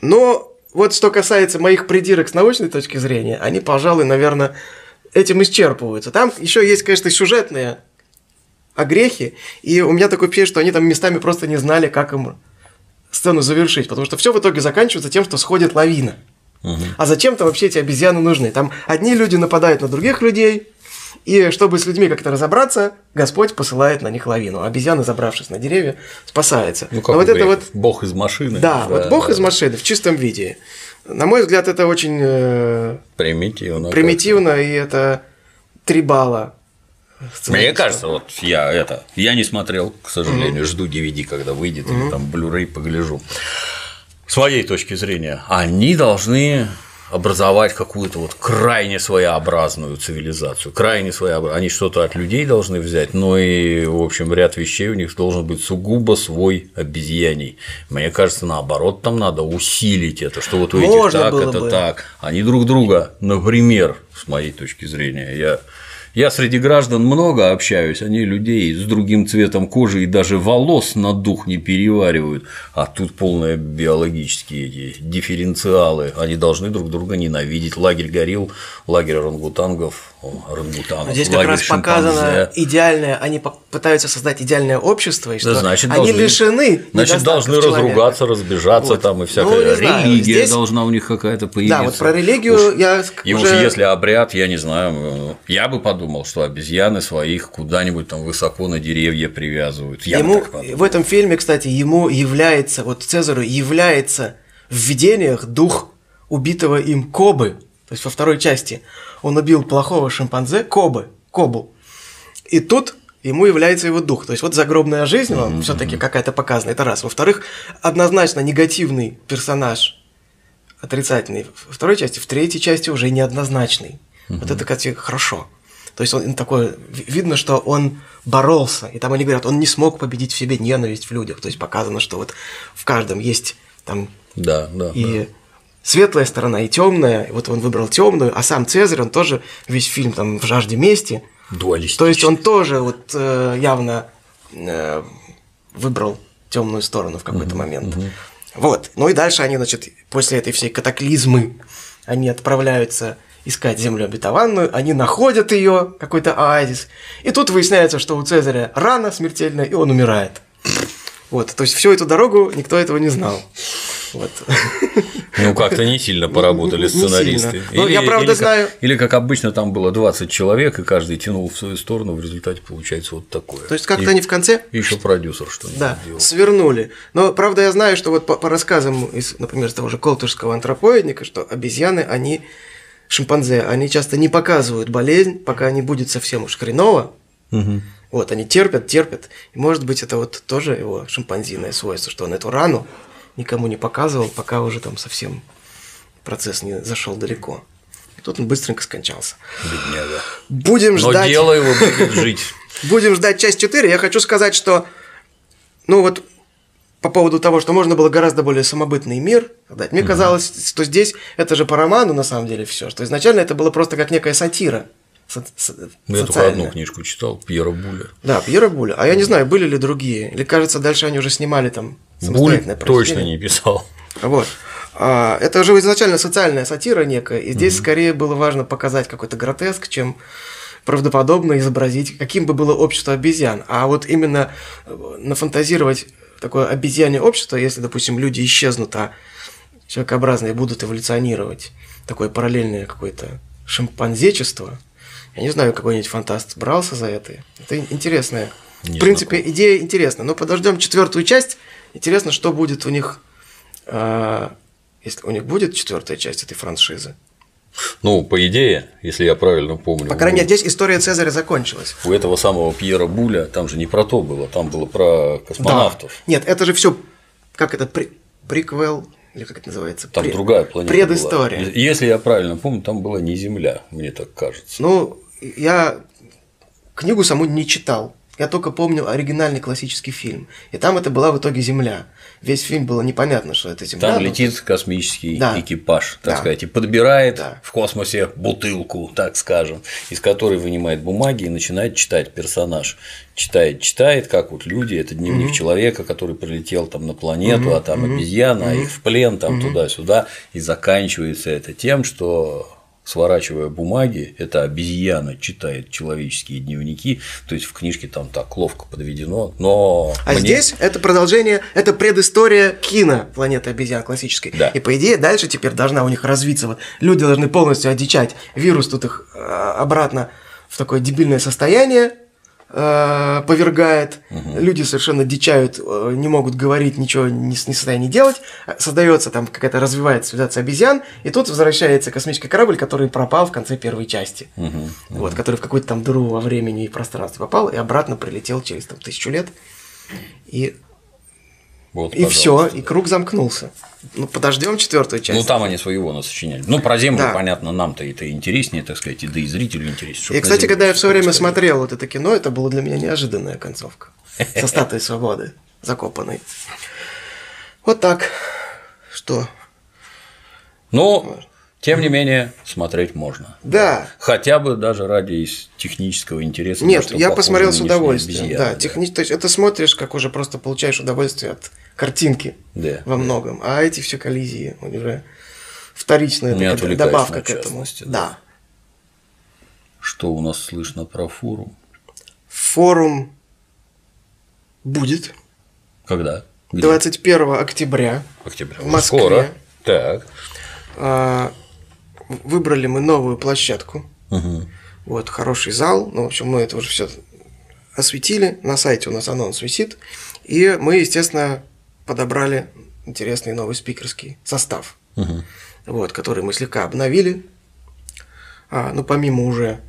Но вот что касается моих придирок с научной точки зрения, они, пожалуй, наверное, этим исчерпываются. Там еще есть, конечно, сюжетные огрехи, и у меня такое впечатление, что они там местами просто не знали, как им сцену завершить, потому что все в итоге заканчивается тем, что сходит лавина. А зачем-то вообще эти обезьяны нужны? Там одни люди нападают на других людей, и чтобы с людьми как-то разобраться, Господь посылает на них лавину. А обезьяны, забравшись на деревья, спасаются. Ну, Но как вот у это вот. Бог из машины. да, вот Бог из машины в чистом виде. На мой взгляд, это очень э, Примитивно. примитивно, и это три балла. Мне кажется, вот я это, я не смотрел, к сожалению, жду DVD, когда выйдет, или там Blu-ray погляжу. С моей точки зрения, они должны образовать какую-то вот крайне своеобразную цивилизацию, крайне своеобразную. Они что-то от людей должны взять, но и, в общем, ряд вещей у них должен быть сугубо свой обезьяний. Мне кажется, наоборот, там надо усилить это, что вот у этих Можно так, это бы. так. Они друг друга, например, с моей точки зрения, я я среди граждан много общаюсь, они людей с другим цветом кожи и даже волос на дух не переваривают, а тут полные биологические эти дифференциалы, они должны друг друга ненавидеть. Лагерь горил, лагерь орангутангов, о, орангутанов, Здесь как раз показано шимпанзе. идеальное, они пытаются создать идеальное общество, и что Да, значит, они должны, лишены Значит, должны человека. разругаться, разбежаться Вот. там и Ну, всякая знаю, религия здесь- должна у них какая-то появиться. Да, вот про религию Уж- я И уже... уж если обряд, я не знаю, э, я бы подумал, что обезьяны своих куда-нибудь там высоко на деревья привязывают. Я бы ему в этом фильме, кстати, ему является, вот Цезарю является в видениях дух убитого им Кобы. То есть во второй части он убил плохого шимпанзе Кобы, Кобу. И тут ему является его дух. То есть вот загробная жизнь, он все-таки какая-то показана, это раз. Во-вторых, однозначно негативный персонаж, отрицательный во второй части, в третьей части уже неоднозначный. Вот это, кстати, хорошо. То есть он такой, ви- видно, что он боролся, и там они говорят, он не смог победить в себе ненависть в людях. То есть показано, что вот в каждом есть там Да, да. и светлая сторона, и темная. И вот он выбрал темную, а сам Цезарь, он тоже весь фильм там в жажде мести. То есть он тоже вот э, явно э, выбрал темную сторону в какой-то момент. Вот. Ну и дальше они, значит, после этой всей катаклизмы, они отправляются искать землю обетованную, они находят ее, какой-то оазис, и тут выясняется, что у Цезаря рана смертельная, и он умирает. Вот, то есть всю эту дорогу никто этого не знал. Вот. Ну, как-то не сильно (laughs) поработали сценаристы. Ну, я правда или, знаю. Или как обычно там было 20 человек, и каждый тянул в свою сторону, в результате получается вот такое. То есть как-то они в конце. Еще продюсер что-нибудь да, сделал. свернули. Но правда я знаю, что вот по, по рассказам из, например, того же Колтышского антропоидника, что обезьяны, они шимпанзе, они часто не показывают болезнь, пока не будет совсем уж хреново. Угу. Вот, они терпят, терпят. И может быть, это вот тоже его шимпанзиное свойство, что он эту рану никому не показывал, пока уже там совсем процесс не зашел далеко. И тут он быстренько скончался. Бедняга. Будем Но ждать. дело его будет жить. (laughs) Будем ждать часть 4. Я хочу сказать, что, ну вот, по поводу того, что можно было гораздо более самобытный мир создать. Мне казалось, что здесь это же по роману на самом деле все, что изначально это было просто как некая сатира. Со- со- Ну, Я только социальная. одну книжку читал, Пьера Буля. Да, Пьера Буля. А я не знаю, были ли другие. Или кажется, дальше они уже снимали там Буль самостоятельное точно прочтение. не писал. Вот. А, это же изначально социальная сатира некая, и здесь скорее было важно показать какой-то гротеск, чем правдоподобно изобразить, каким бы было общество обезьян. А вот именно э, нафантазировать такое обезьянье общество, если, допустим, люди исчезнут, а человекообразные будут эволюционировать, такое параллельное какое-то шимпанзечество, я не знаю, какой-нибудь фантаст брался за это. Это интересная. Не в принципе, идея интересная. Но подождем четвертую часть. Интересно, что будет у них, а, если у них будет четвертая часть этой франшизы. Ну, по идее, если я правильно помню, По крайней мере, здесь история Цезаря закончилась. у этого самого Пьера Буля там же не про то было, там было про космонавтов. Да. Нет, это же все, как это, при- приквел, или как это называется? Там Пре- другая планета Предыстория. была. Если я правильно помню, там была не Земля, мне так кажется. Ну, я книгу саму не читал. Я только помню оригинальный классический фильм. И там это была в итоге Земля. Весь фильм было непонятно, что это Земля. Там но- летит космический Да. экипаж, так Да. сказать, и подбирает Да. в космосе бутылку, так скажем, из которой вынимает бумаги и начинает читать персонаж. Читает, читает, как вот люди, это дневник человека, который прилетел там на планету, а там обезьяна, а их в плен, там туда-сюда, и заканчивается это тем, что сворачивая бумаги, эта обезьяна читает человеческие дневники, то есть в книжке там так ловко подведено, но А мне- здесь это продолжение, это предыстория кино планеты обезьян классической. Да. И по идее дальше теперь должна у них развиться. Вот люди должны полностью одичать. Вирус тут их э, обратно в такое дебильное состояние э, повергает. Люди совершенно дичают, э, не могут говорить, ничего не, не состоянии делать. Создается там какая-то развивается цивилизация обезьян, и тут возвращается космический корабль, который пропал в конце первой части. Вот, который в какую-то там дыру во времени и пространстве попал, и обратно прилетел через там, тысячу лет. И Вот, и все, и круг замкнулся. Ну, подождем четвертую часть. Ну, там они своего насочиняли. Ну, про Землю, Да. понятно, нам-то это интереснее, так сказать, и да и зрителю интереснее. И, кстати, когда я в всё свое время происходило. смотрел вот это кино, это было для меня неожиданная концовка. Со статуей свободы, закопанной. Вот так. Что? Но, тем не менее, смотреть можно. Да. Хотя бы даже ради технического интереса. Нет, я посмотрел с удовольствием. обезьяны, Да, техни- то есть это смотришь, как уже просто получаешь удовольствие от картинки Да. во многом. А эти все коллизии уже вторичная Не такая добавка к этому. да. Да. Что у нас слышно про форум? Форум будет Когда? Где? 21 октября. Октября. в Москве. Скоро. Так. А, Выбрали мы новую площадку. Мгм. Вот, хороший зал. Ну, в общем, мы это уже все осветили. На сайте у нас анонс висит. И мы, естественно, подобрали интересный новый спикерский состав. Мгм. Вот, который мы слегка обновили. А, ну, помимо уже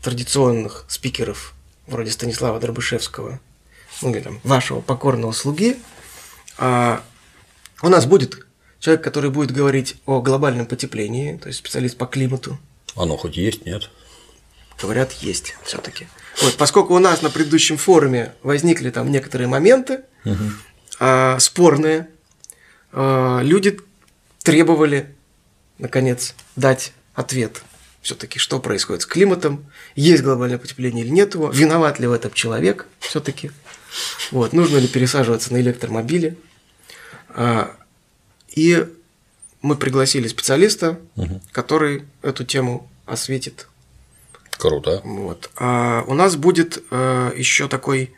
традиционных спикеров, вроде Станислава Дробышевского, ну, или там, вашего покорного слуги, а, у нас будет человек, который будет говорить о глобальном потеплении, то есть специалист по климату. Оно хоть есть, нет? Говорят, есть все-таки. Вот, поскольку у нас на предыдущем форуме возникли там некоторые моменты а, спорные, а, люди требовали, наконец, дать ответ. Все-таки, что происходит с климатом, есть глобальное потепление или нет его, виноват ли в этом человек все-таки. Вот, нужно ли пересаживаться на электромобили. А, и мы пригласили специалиста, угу. который эту тему осветит. Круто. Вот. А у нас будет а, еще такой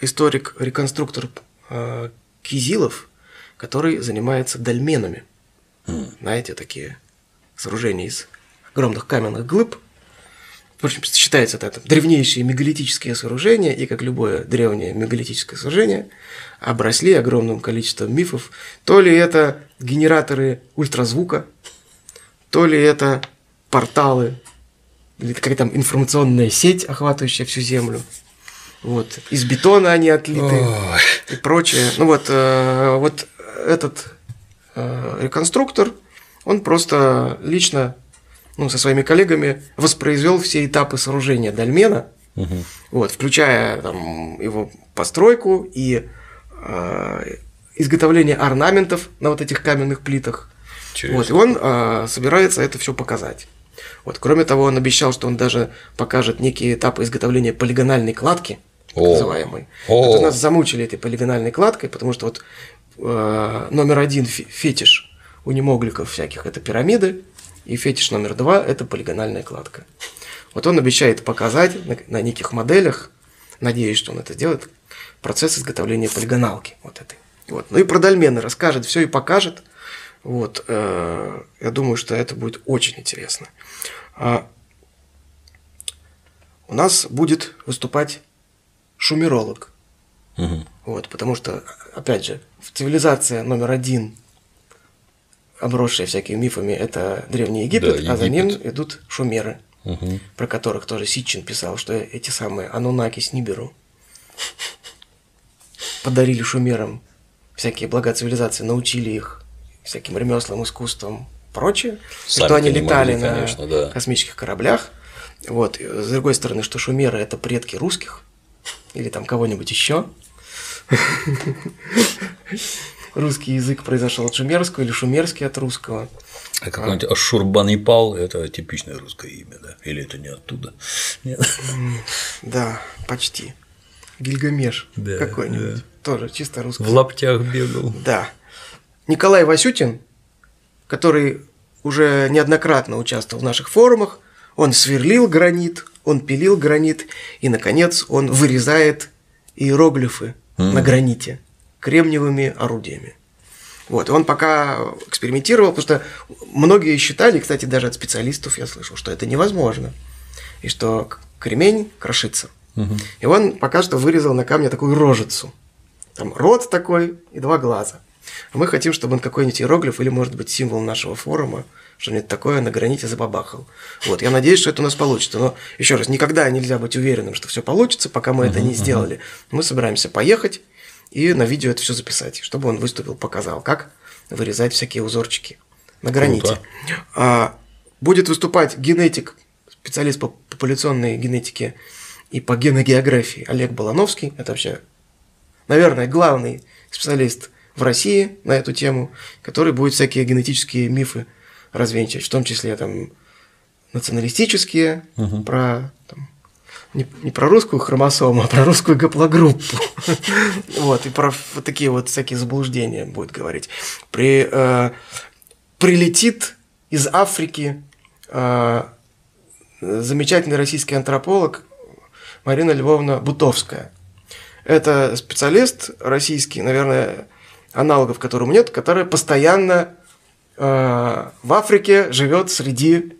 историк-реконструктор а, Кизилов, который занимается дольменами. Mm. Знаете, такие сооружения из огромных каменных глыб. Впрочем, считается это, это древнейшие мегалитические сооружения, и как любое древнее мегалитическое сооружение, обросли огромным количеством мифов. То ли это генераторы ультразвука, то ли это порталы, или какая там информационная сеть, охватывающая всю Землю. Вот. Из бетона они отлиты и прочее. Ну вот, э, вот этот э, реконструктор, он просто лично ну, со своими коллегами воспроизвел все этапы сооружения дольмена, угу. вот, включая там, его постройку и э, изготовление орнаментов на вот этих каменных плитах. Вот, и он э, собирается это все показать. Вот, кроме того, он обещал, что он даже покажет некие этапы изготовления полигональной кладки, так называемой. О. Вот нас замучили этой полигональной кладкой, потому что вот э, номер один фетиш у немогликов всяких это пирамиды, и фетиш номер два это полигональная кладка. Вот он обещает показать на, на неких моделях, надеюсь, что он это сделает, процесс изготовления полигоналки вот этой. Вот. Ну и про дольмены расскажет все и покажет. Вот. Э, я думаю, что это будет очень интересно. А у нас будет выступать шумеролог. Угу. Вот, потому что, опять же, цивилизация номер один, обросшая всякими мифами, это Древний Египет, да, Египет. а за ним идут шумеры, угу. про которых тоже Ситчин писал, что эти самые Анунаки с Ниберу подарили шумерам всякие блага цивилизации, научили их всяким ремеслам, искусствам, прочее, Сами что они летали могли, на конечно, да. космических кораблях. Вот. С другой стороны, что шумеры – это предки русских или там кого-нибудь еще. Русский язык произошел от шумерского или шумерский от русского. А какой-нибудь. Ашурбанипал – это типичное русское имя, да? Или это не оттуда? Нет? Да, почти. Гильгамеш да, какой-нибудь. Да. Тоже чисто русский. В лаптях бегал. Да. Николай Васютин, который уже неоднократно участвовал в наших форумах, он сверлил гранит, он пилил гранит, и, наконец, он вырезает иероглифы mm. на граните кремниевыми орудиями. Вот, он пока экспериментировал, потому что многие считали, кстати, даже от специалистов я слышал, что это невозможно, и что кремень крошится. Угу. И он пока что вырезал на камне такую рожицу. Там рот такой и два глаза. А мы хотим, чтобы он какой-нибудь иероглиф или, может быть, символ нашего форума что-нибудь такое на граните забабахал. Вот, я надеюсь, что это у нас получится. Но еще раз, никогда нельзя быть уверенным, что все получится, пока мы uh-huh, это не сделали. Uh-huh. Мы собираемся поехать и на видео это все записать, чтобы он выступил, показал, как вырезать всякие узорчики на граните. А, будет выступать генетик, специалист по популяционной генетике и по геногеографии Олег Балановский. Это вообще, наверное, главный специалист в России на эту тему, который будет всякие генетические мифы развенчивать, в том числе там националистические, угу. про там, не, не про русскую хромосому, а про русскую гаплогруппу. (laughs) вот, и про вот такие вот всякие заблуждения будет говорить. При, э, прилетит из Африки э, замечательный российский антрополог Марина Львовна Бутовская. Это специалист российский, наверное, аналогов которому нет, которая постоянно в Африке живет среди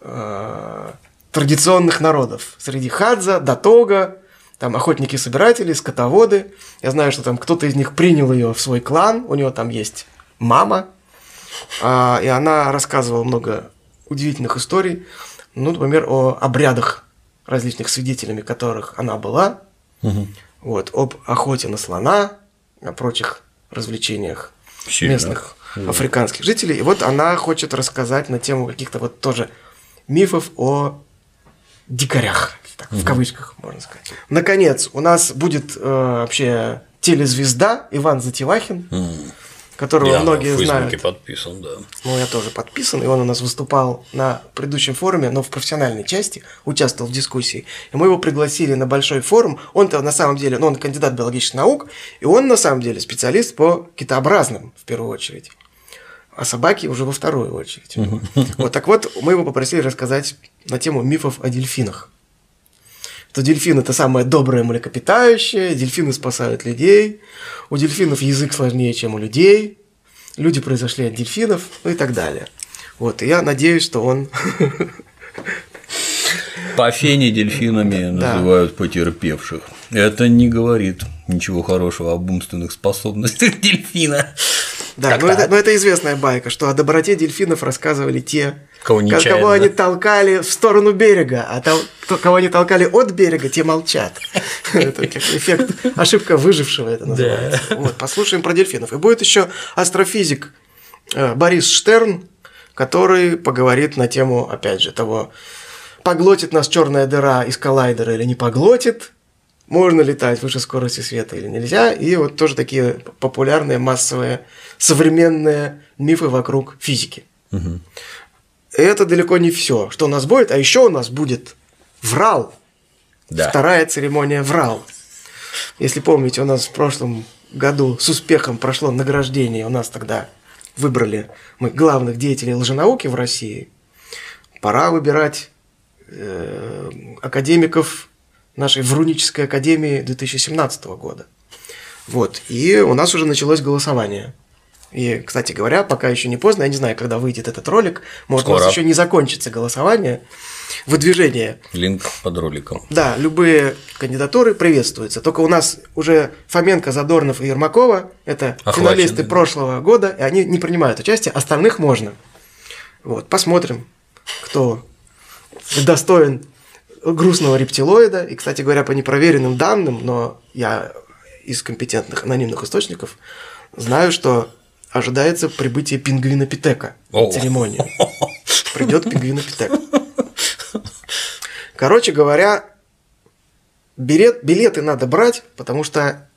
э, традиционных народов. Среди Хадза, Датога, там охотники-собиратели, скотоводы. Я знаю, что там кто-то из них принял ее в свой клан, у нее там есть мама, а, и она рассказывала много удивительных историй, ну, например, о обрядах различных свидетелями которых она была, угу. вот, об охоте на слона, о прочих развлечениях Сильно. местных mm. африканских жителей. И вот она хочет рассказать на тему каких-то вот тоже мифов о дикарях, так, mm-hmm. в кавычках, можно сказать. Наконец, у нас будет э, вообще телезвезда Иван Затевахин. Mm. которого я многие в знают. подписан, да. Ну, я тоже подписан, и он у нас выступал на предыдущем форуме, но в профессиональной части, участвовал в дискуссии. И мы его пригласили на большой форум. Он-то на самом деле, ну, он кандидат биологических наук, и он на самом деле специалист по китообразным, в первую очередь. А собаки уже во вторую очередь. Вот так вот, мы его попросили рассказать на тему мифов о дельфинах. Что дельфин – это самое доброе млекопитающее, дельфины спасают людей, у дельфинов язык сложнее, чем у людей, люди произошли от дельфинов, ну и так далее. Вот, и я надеюсь, что он (laughs) по фене дельфинами называют потерпевших. Это не говорит ничего хорошего об умственных способностях (laughs) дельфина. Да, но это, но это известная байка, что о доброте дельфинов рассказывали те, кого, кого они толкали в сторону берега, а то, кого они толкали от берега, те молчат. (laughs) Это эффект ошибка выжившего это называется. Вот, послушаем про дельфинов. И будет еще астрофизик э, Борис Штерн, который поговорит на тему, опять же, того, поглотит нас черная дыра из коллайдера или не поглотит, можно летать выше скорости света или нельзя, и вот тоже такие популярные, массовые, современные мифы вокруг физики. Угу. Это далеко не все, что у нас будет, а еще у нас будет врал. Да. Вторая церемония врал. Если помните, у нас в прошлом году с успехом прошло награждение, у нас тогда выбрали мы главных деятелей лженауки в России. Пора выбирать э, академиков нашей Врунической академии 2017 года. Вот. И у нас уже началось голосование. И, кстати говоря, пока еще не поздно, я не знаю, когда выйдет этот ролик, может, Скоро. у нас еще не закончится голосование, выдвижение. Линк под роликом. Да, любые кандидатуры приветствуются. Только у нас уже Фоменко, Задорнов и Ермакова – это Охвачены. финалисты прошлого года, и они не принимают участие, остальных можно. Вот, посмотрим, кто достоин грустного рептилоида. И, кстати говоря, по непроверенным данным, но я из компетентных анонимных источников знаю, что ожидается прибытие пингвина Питека на церемонию. (laughs) Придет пингвина Питек. Короче говоря, билет, билеты надо брать, потому что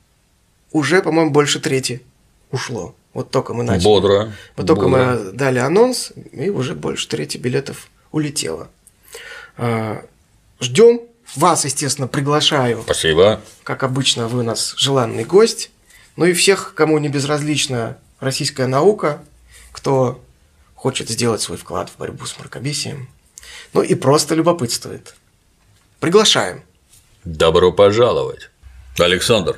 уже, по-моему, больше трети ушло. Вот только мы начали. Бодро. Вот только Бодро. мы дали анонс, и уже больше трети билетов улетело. Ждем. Вас, естественно, приглашаю. Спасибо. Как обычно, вы у нас желанный гость. Ну и всех, кому не безразлична российская наука, кто хочет сделать свой вклад в борьбу с мракобесием, ну и просто любопытствует. Приглашаем. Добро пожаловать. Александр.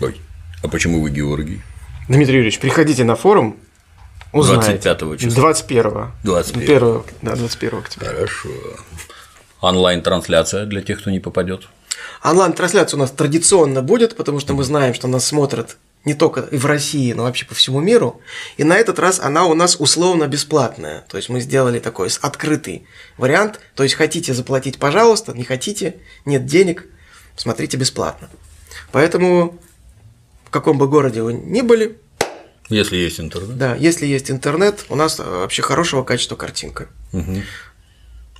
Ой, а почему вы Георгий? Дмитрий Юрьевич, приходите на форум, узнаете. 25 числа. 21. 21. 1, да, 21 октября. Хорошо онлайн-трансляция для тех, кто не попадет? Онлайн-трансляция у нас традиционно будет, потому что мы знаем, что нас смотрят не только в России, но вообще по всему миру. И на этот раз она у нас условно бесплатная. То есть мы сделали такой открытый вариант. То есть хотите заплатить, пожалуйста, не хотите, нет денег, смотрите бесплатно. Поэтому в каком бы городе вы ни были, если есть интернет. Да, если есть интернет, у нас вообще хорошего качества картинка. Угу.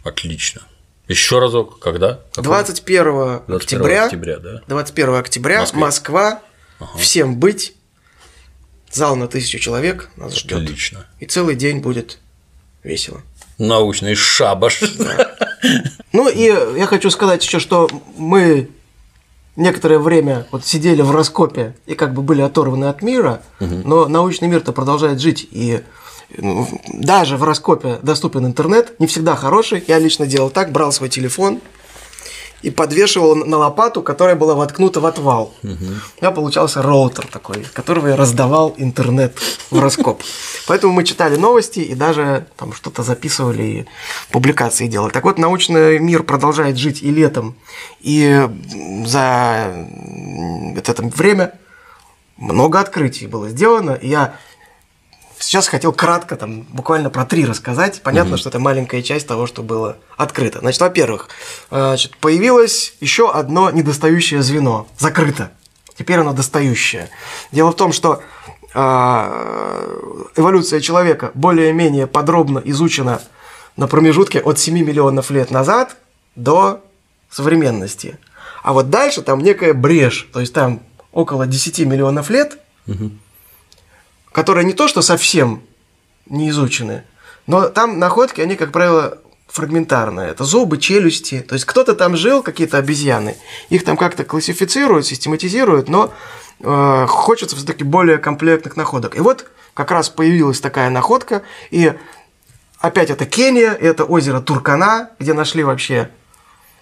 Отлично. Еще разок, когда? 21, 21 октября, октября да? 21 октября, Москве. Москва, ага. всем быть, зал на тысячу человек нас ждет. Отлично. И целый день будет весело. Научный шабаш. (laughs) Да. Ну и я хочу сказать еще, что мы некоторое время вот сидели в раскопе и как бы были оторваны от мира, угу. но научный мир-то продолжает жить, и даже в раскопе доступен интернет, не всегда хороший. Я лично делал так, брал свой телефон и подвешивал на лопату, которая была воткнута в отвал. Угу. У меня получался роутер такой, которого я раздавал интернет в раскоп. (laughs) Поэтому мы читали новости и даже там что-то записывали и публикации делали. Так вот, научный мир продолжает жить и летом, и за это время много открытий было сделано. И я Сейчас хотел кратко, там, буквально про три рассказать. Понятно, угу. что это маленькая часть того, что было открыто. Значит, во-первых, значит, появилось еще одно недостающее звено. Закрыто. Теперь оно достающее. Дело в том, что а, эволюция человека более-менее подробно изучена на промежутке от 7 миллионов лет назад до современности. А вот дальше там некая брешь, то есть там около 10 миллионов лет, угу которые не то что совсем не изучены, но там находки, они, как правило, фрагментарные. Это зубы, челюсти. То есть кто-то там жил, какие-то обезьяны. Их там как-то классифицируют, систематизируют, но э, хочется все-таки более комплектных находок. И вот как раз появилась такая находка. И опять это Кения, это озеро Туркана, где нашли вообще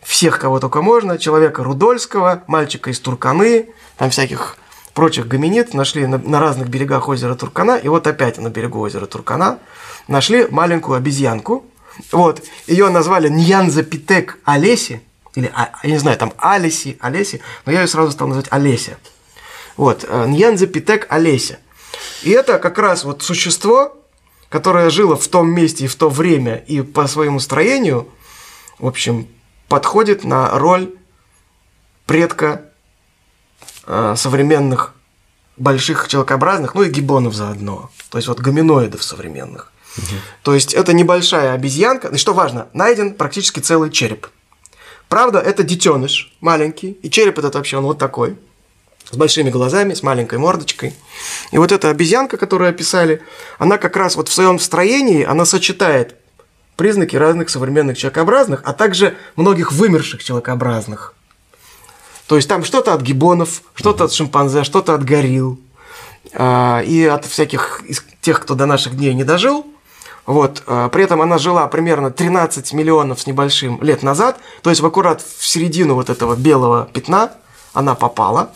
всех, кого только можно. Человека Рудольского, мальчика из Турканы, там всяких прочих гоминид нашли на, на разных берегах озера Туркана. И вот опять на берегу озера Туркана нашли маленькую обезьянку. Вот, ее назвали Ньянзапитек Олеси, или, а, я не знаю, там Алеси, Олеси, но я ее сразу стал называть Олеся. Вот, э, Ньянзапитек Олеся. И это как раз вот существо, которое жило в том месте и в то время, и по своему строению, в общем, подходит на роль предка э, современных больших человекообразных, ну и гибонов заодно. То есть вот гоминоидов современных. То есть это небольшая обезьянка. И что важно, найден практически целый череп. Правда, это детеныш маленький, и череп этот вообще он вот такой, с большими глазами, с маленькой мордочкой. И вот эта обезьянка, которую описали, она как раз вот в своем строении, она сочетает признаки разных современных человекообразных, а также многих вымерших человекообразных. То есть там что-то от гибонов, что-то от шимпанзе, что-то от горилл. А, и от всяких тех, кто до наших дней не дожил, вот. А, при этом она жила примерно 13 миллионов с небольшим лет назад, то есть в аккурат в середину вот этого белого пятна она попала.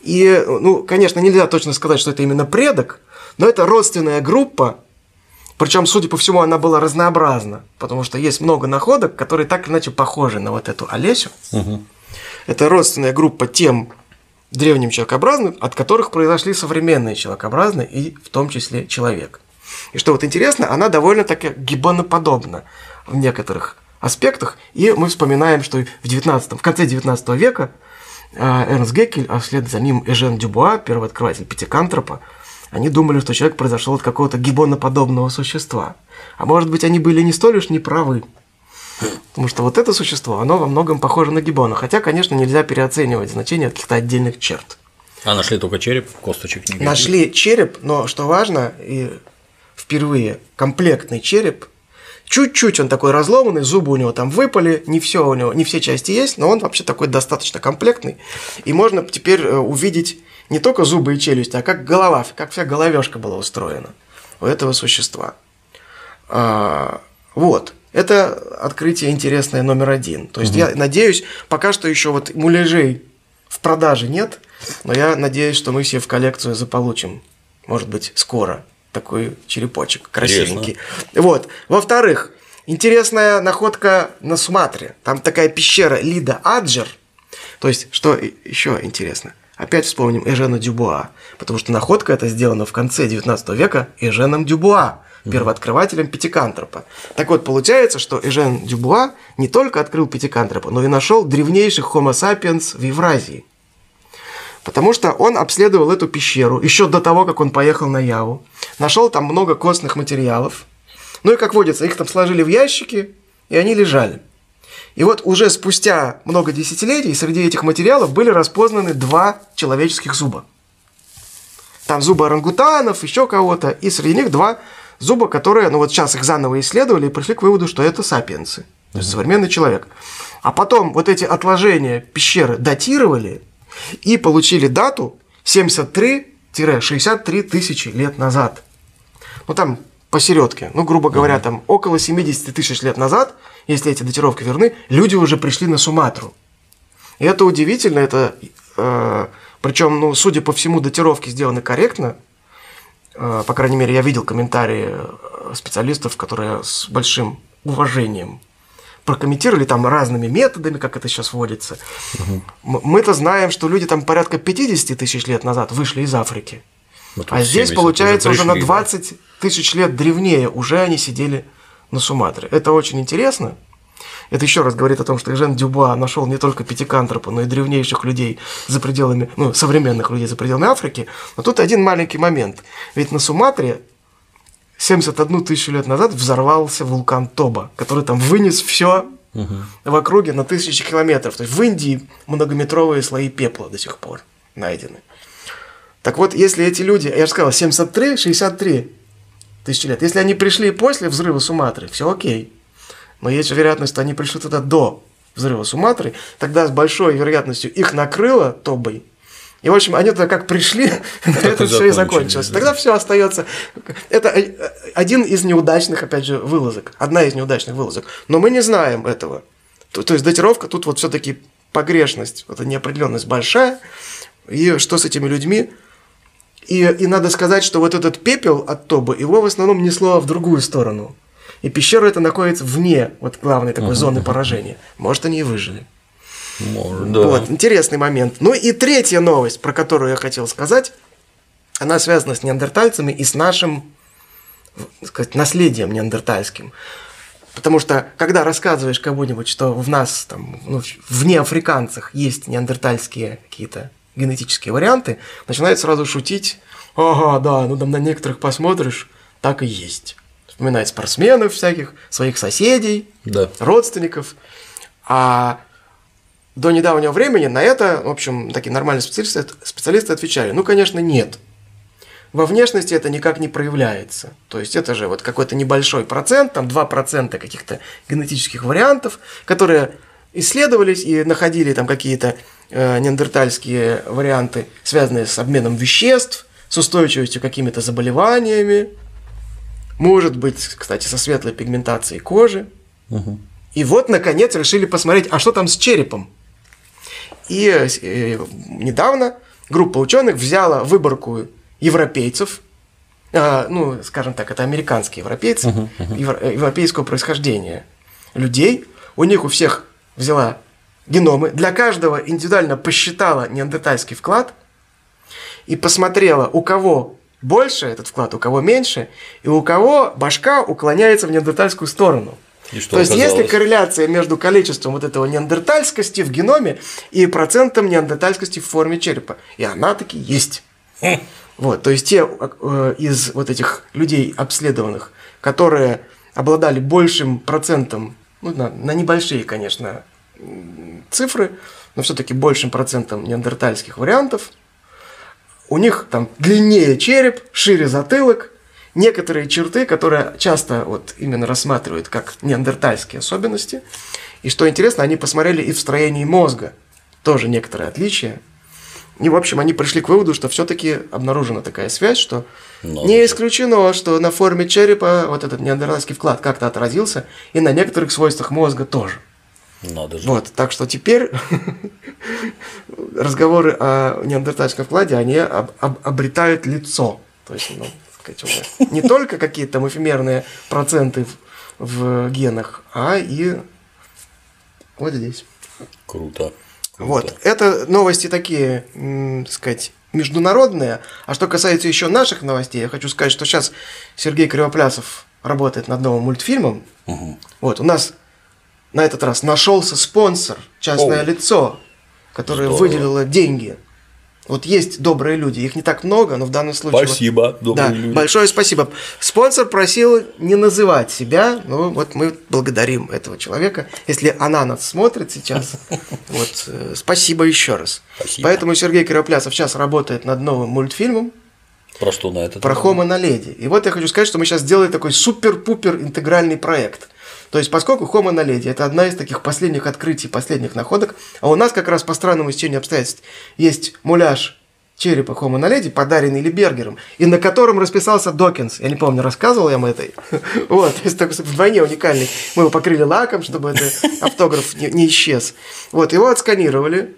И, ну, конечно, нельзя точно сказать, что это именно предок, но это родственная группа, причем, судя по всему, она была разнообразна, потому что есть много находок, которые так или иначе похожи на вот эту Олесю. Угу. Это родственная группа тем древним человекообразным, от которых произошли современные человекообразные, и в том числе человек. И что вот интересно, она довольно-таки гиббоноподобна в некоторых аспектах. И мы вспоминаем, что в, 19, в конце 19 века э, Эрнст Геккель, а вслед за ним Эжен Дюбуа, первый открыватель пятикантропа, они думали, что человек произошел от какого-то гиббоноподобного существа. А может быть, они были не столь уж неправы. Потому что вот это существо, оно во многом похоже на гиббона. Хотя, конечно, нельзя переоценивать значение каких-то отдельных черт. А нашли только череп, косточек не Нашли череп, но что важно, и впервые комплектный череп. Чуть-чуть он такой разломанный, зубы у него там выпали, не все у него, не все части есть, но он вообще такой достаточно комплектный. И можно теперь э, увидеть не только зубы и челюсть, а как голова, как вся головешка была устроена у этого существа. А, вот. Это открытие интересное номер один. То есть угу. я надеюсь, пока что еще вот муляжей в продаже нет, но я надеюсь, что мы все в коллекцию заполучим. Может быть, скоро такой черепочек красивенький. Интересно. Вот. Во-вторых, интересная находка на Суматре. Там такая пещера Лида Аджер. То есть, что еще интересно? Опять вспомним Эжена Дюбуа, потому что находка эта сделана в конце 19 века Эженом Дюбуа, первооткрывателем Пятикантропа. Так вот, получается, что Эжен Дюбуа не только открыл Пятикантропа, но и нашел древнейших Homo sapiens в Евразии. Потому что он обследовал эту пещеру еще до того, как он поехал на Яву. Нашел там много костных материалов. Ну и, как водится, их там сложили в ящики, и они лежали. И вот уже спустя много десятилетий среди этих материалов были распознаны два человеческих зуба. Там зубы орангутанов, еще кого-то, и среди них два зуба, которые, ну вот сейчас их заново исследовали и пришли к выводу, что это сапиенсы, то есть современный человек. А потом вот эти отложения пещеры датировали и получили дату 73-63 тысячи лет назад. Ну там посередке, ну грубо говоря, там около 70 тысяч лет назад, если эти датировки верны, люди уже пришли на Суматру. И это удивительно, это э, причем, ну, судя по всему, датировки сделаны корректно. Э, по крайней мере, я видел комментарии э, специалистов, которые с большим уважением прокомментировали там разными методами, как это сейчас вводится. Угу. Мы-то знаем, что люди там порядка 50 тысяч лет назад вышли из Африки. Вот а здесь, получается, уже, пришли, уже на 20 да? тысяч лет древнее уже они сидели на Суматре. Это очень интересно. Это еще раз говорит о том, что Эжен Дюбуа нашел не только пятикантропа, но и древнейших людей за пределами, ну, современных людей за пределами Африки. Но тут один маленький момент. Ведь на Суматре 71 тысячу лет назад взорвался вулкан Тоба, который там вынес все угу. в округе на тысячи километров. То есть в Индии многометровые слои пепла до сих пор найдены. Так вот, если эти люди, я же сказал, 73, 63 тысячи лет, если они пришли после взрыва Суматры, все окей. Но есть вероятность, что они пришли туда до взрыва Суматры, тогда с большой вероятностью их накрыло тобой, и, в общем, они туда как пришли, (laughs) это все и закончилось. Тогда все остается. Это один из неудачных, опять же, вылазок. Одна из неудачных вылазок. Но мы не знаем этого. То, то есть датировка тут вот все-таки погрешность, вот неопределенность большая. И что с этими людьми? И, и надо сказать, что вот этот пепел от Тобы, его в основном несло в другую сторону. И пещера это находится вне вот главной такой uh-huh, зоны поражения. Может, они и выжили. Может, да. Вот, интересный момент. Ну и третья новость, про которую я хотел сказать, она связана с неандертальцами и с нашим так сказать, наследием неандертальским. Потому что, когда рассказываешь кому-нибудь, что в нас, там, ну, в неафриканцах есть неандертальские какие-то генетические варианты, начинают сразу шутить, ага, да, ну там на некоторых посмотришь, так и есть. Вспоминает спортсменов всяких, своих соседей, да. родственников. А до недавнего времени на это, в общем, такие нормальные специалисты, специалисты отвечали, ну, конечно, нет. Во внешности это никак не проявляется. То есть это же вот какой-то небольшой процент, там 2% каких-то генетических вариантов, которые исследовались и находили там какие-то э, неандертальские варианты, связанные с обменом веществ, с устойчивостью к какими-то заболеваниями, может быть, кстати, со светлой пигментацией кожи. Угу. И вот, наконец, решили посмотреть, а что там с черепом? И э, недавно группа ученых взяла выборку европейцев, э, ну, скажем так, это американские европейцы, uh-huh, uh-huh. Евро, европейского происхождения людей. У них у всех взяла геномы, для каждого индивидуально посчитала неандертальский вклад и посмотрела, у кого больше этот вклад, у кого меньше, и у кого башка уклоняется в неандертальскую сторону. И что То есть есть ли корреляция между количеством вот этого неандертальскости в геноме и процентом неандертальскости в форме черепа? И она таки есть. Хм. Вот, то есть те э, из вот этих людей обследованных, которые обладали большим процентом, ну, на, на небольшие, конечно, цифры, но все-таки большим процентом неандертальских вариантов, у них там длиннее череп, шире затылок, некоторые черты, которые часто вот именно рассматривают как неандертальские особенности. И что интересно, они посмотрели и в строении мозга. Тоже некоторые отличия. И, в общем, они пришли к выводу, что все-таки обнаружена такая связь, что Надо не исключено, что на форме черепа вот этот неандертальский вклад как-то отразился, и на некоторых свойствах мозга тоже. Надо же. Вот, так что теперь (laughs) разговоры о неандертальском вкладе, они об, об, обретают лицо. То есть, ну, сказать, не (laughs) только какие-то там эфемерные проценты в, в генах, а и вот здесь. Круто. Круто. Вот, это новости такие, так сказать, международные. А что касается еще наших новостей, я хочу сказать, что сейчас Сергей Кривоплясов работает над новым мультфильмом. Угу. Вот, у нас на этот раз нашелся спонсор, частное О. лицо, которое Здорово. выделило деньги вот есть добрые люди, их не так много, но в данном случае... Спасибо, вот, добрые да, люди. Большое спасибо. Спонсор просил не называть себя, ну вот мы благодарим этого человека. Если она нас смотрит сейчас, (laughs) вот э, спасибо еще раз. Спасибо. Поэтому Сергей Кироплясов сейчас работает над новым мультфильмом. Про что на это? Про Хома на леди. И вот я хочу сказать, что мы сейчас сделали такой супер-пупер интегральный проект. То есть, поскольку Homo naledi – это одна из таких последних открытий, последних находок, а у нас как раз по странному стечению обстоятельств есть муляж черепа Homo naledi, подаренный Либергером, и на котором расписался Докинс. Я не помню, рассказывал я вам это. (laughs) Вот, то есть такой вдвойне уникальный. Мы его покрыли лаком, чтобы этот автограф не, исчез. Вот, его отсканировали,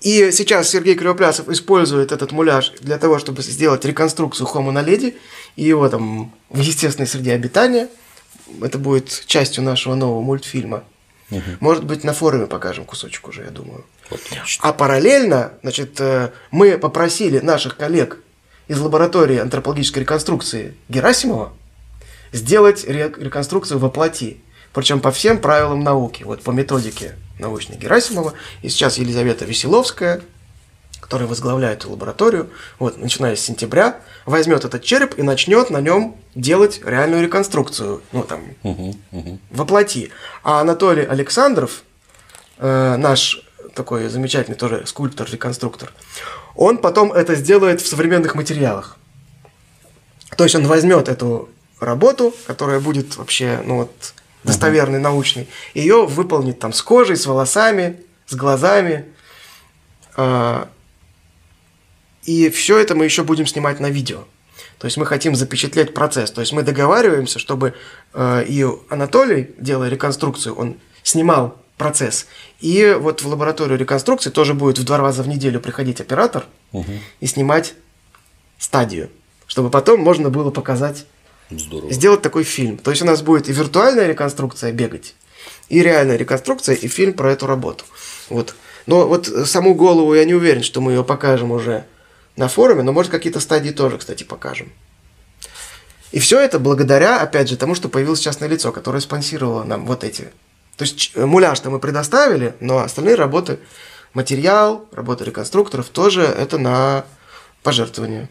и сейчас Сергей Кривоплясов использует этот муляж для того, чтобы сделать реконструкцию Homo naledi и его там в естественной среде обитания – это будет частью нашего нового мультфильма. Угу. Может быть, на форуме покажем кусочек уже, я думаю. Отлично. А параллельно, значит, э, мы попросили наших коллег из лаборатории антропологической реконструкции Герасимова сделать реконструкцию во плоти. Причем по всем правилам науки, вот по методике научной Герасимова. И сейчас Елизавета Веселовская, которая возглавляет эту лабораторию, вот, начиная с сентября, возьмет этот череп и начнет на нем делать реальную реконструкцию, ну там, угу, угу. воплоти. А Анатолий Александров, э, наш такой замечательный тоже скульптор-реконструктор, он потом это сделает в современных материалах. То есть он возьмет эту работу, которая будет вообще, ну вот, достоверной, uh научной, ее выполнит там с кожей, с волосами, с глазами. Э, и все это мы еще будем снимать на видео. То есть мы хотим запечатлеть процесс. То есть мы договариваемся, чтобы э, и Анатолий, делая реконструкцию, он снимал процесс. И вот в лабораторию реконструкции тоже будет в два раза в неделю приходить оператор угу. и снимать стадию, чтобы потом можно было показать, Здорово. сделать такой фильм. То есть у нас будет и виртуальная реконструкция бегать, и реальная реконструкция, и фильм про эту работу. Вот. Но вот саму голову я не уверен, что мы ее покажем уже на форуме, но может какие-то стадии тоже, кстати, покажем. И все это благодаря, опять же, тому, что появилось частное лицо, которое спонсировало нам вот эти то есть муляж-то мы предоставили, но остальные работы, материал, работы реконструкторов тоже это на пожертвование.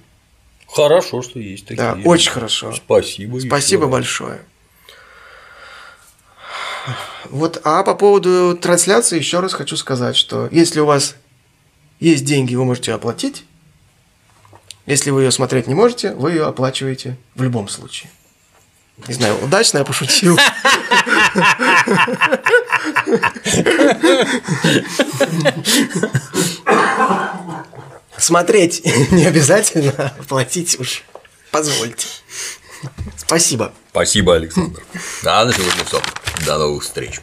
Хорошо, что есть такие. Да, очень хорошо. Спасибо. Спасибо еще. большое. Вот, а по поводу трансляции еще раз хочу сказать, что если у вас есть деньги, вы можете оплатить. Если вы ее смотреть не можете, вы ее оплачиваете в любом случае. Не знаю, удачно я пошутил. Смотреть не обязательно, платить уж позвольте. Спасибо. Спасибо, Александр. Да, на сегодня все. До новых встреч.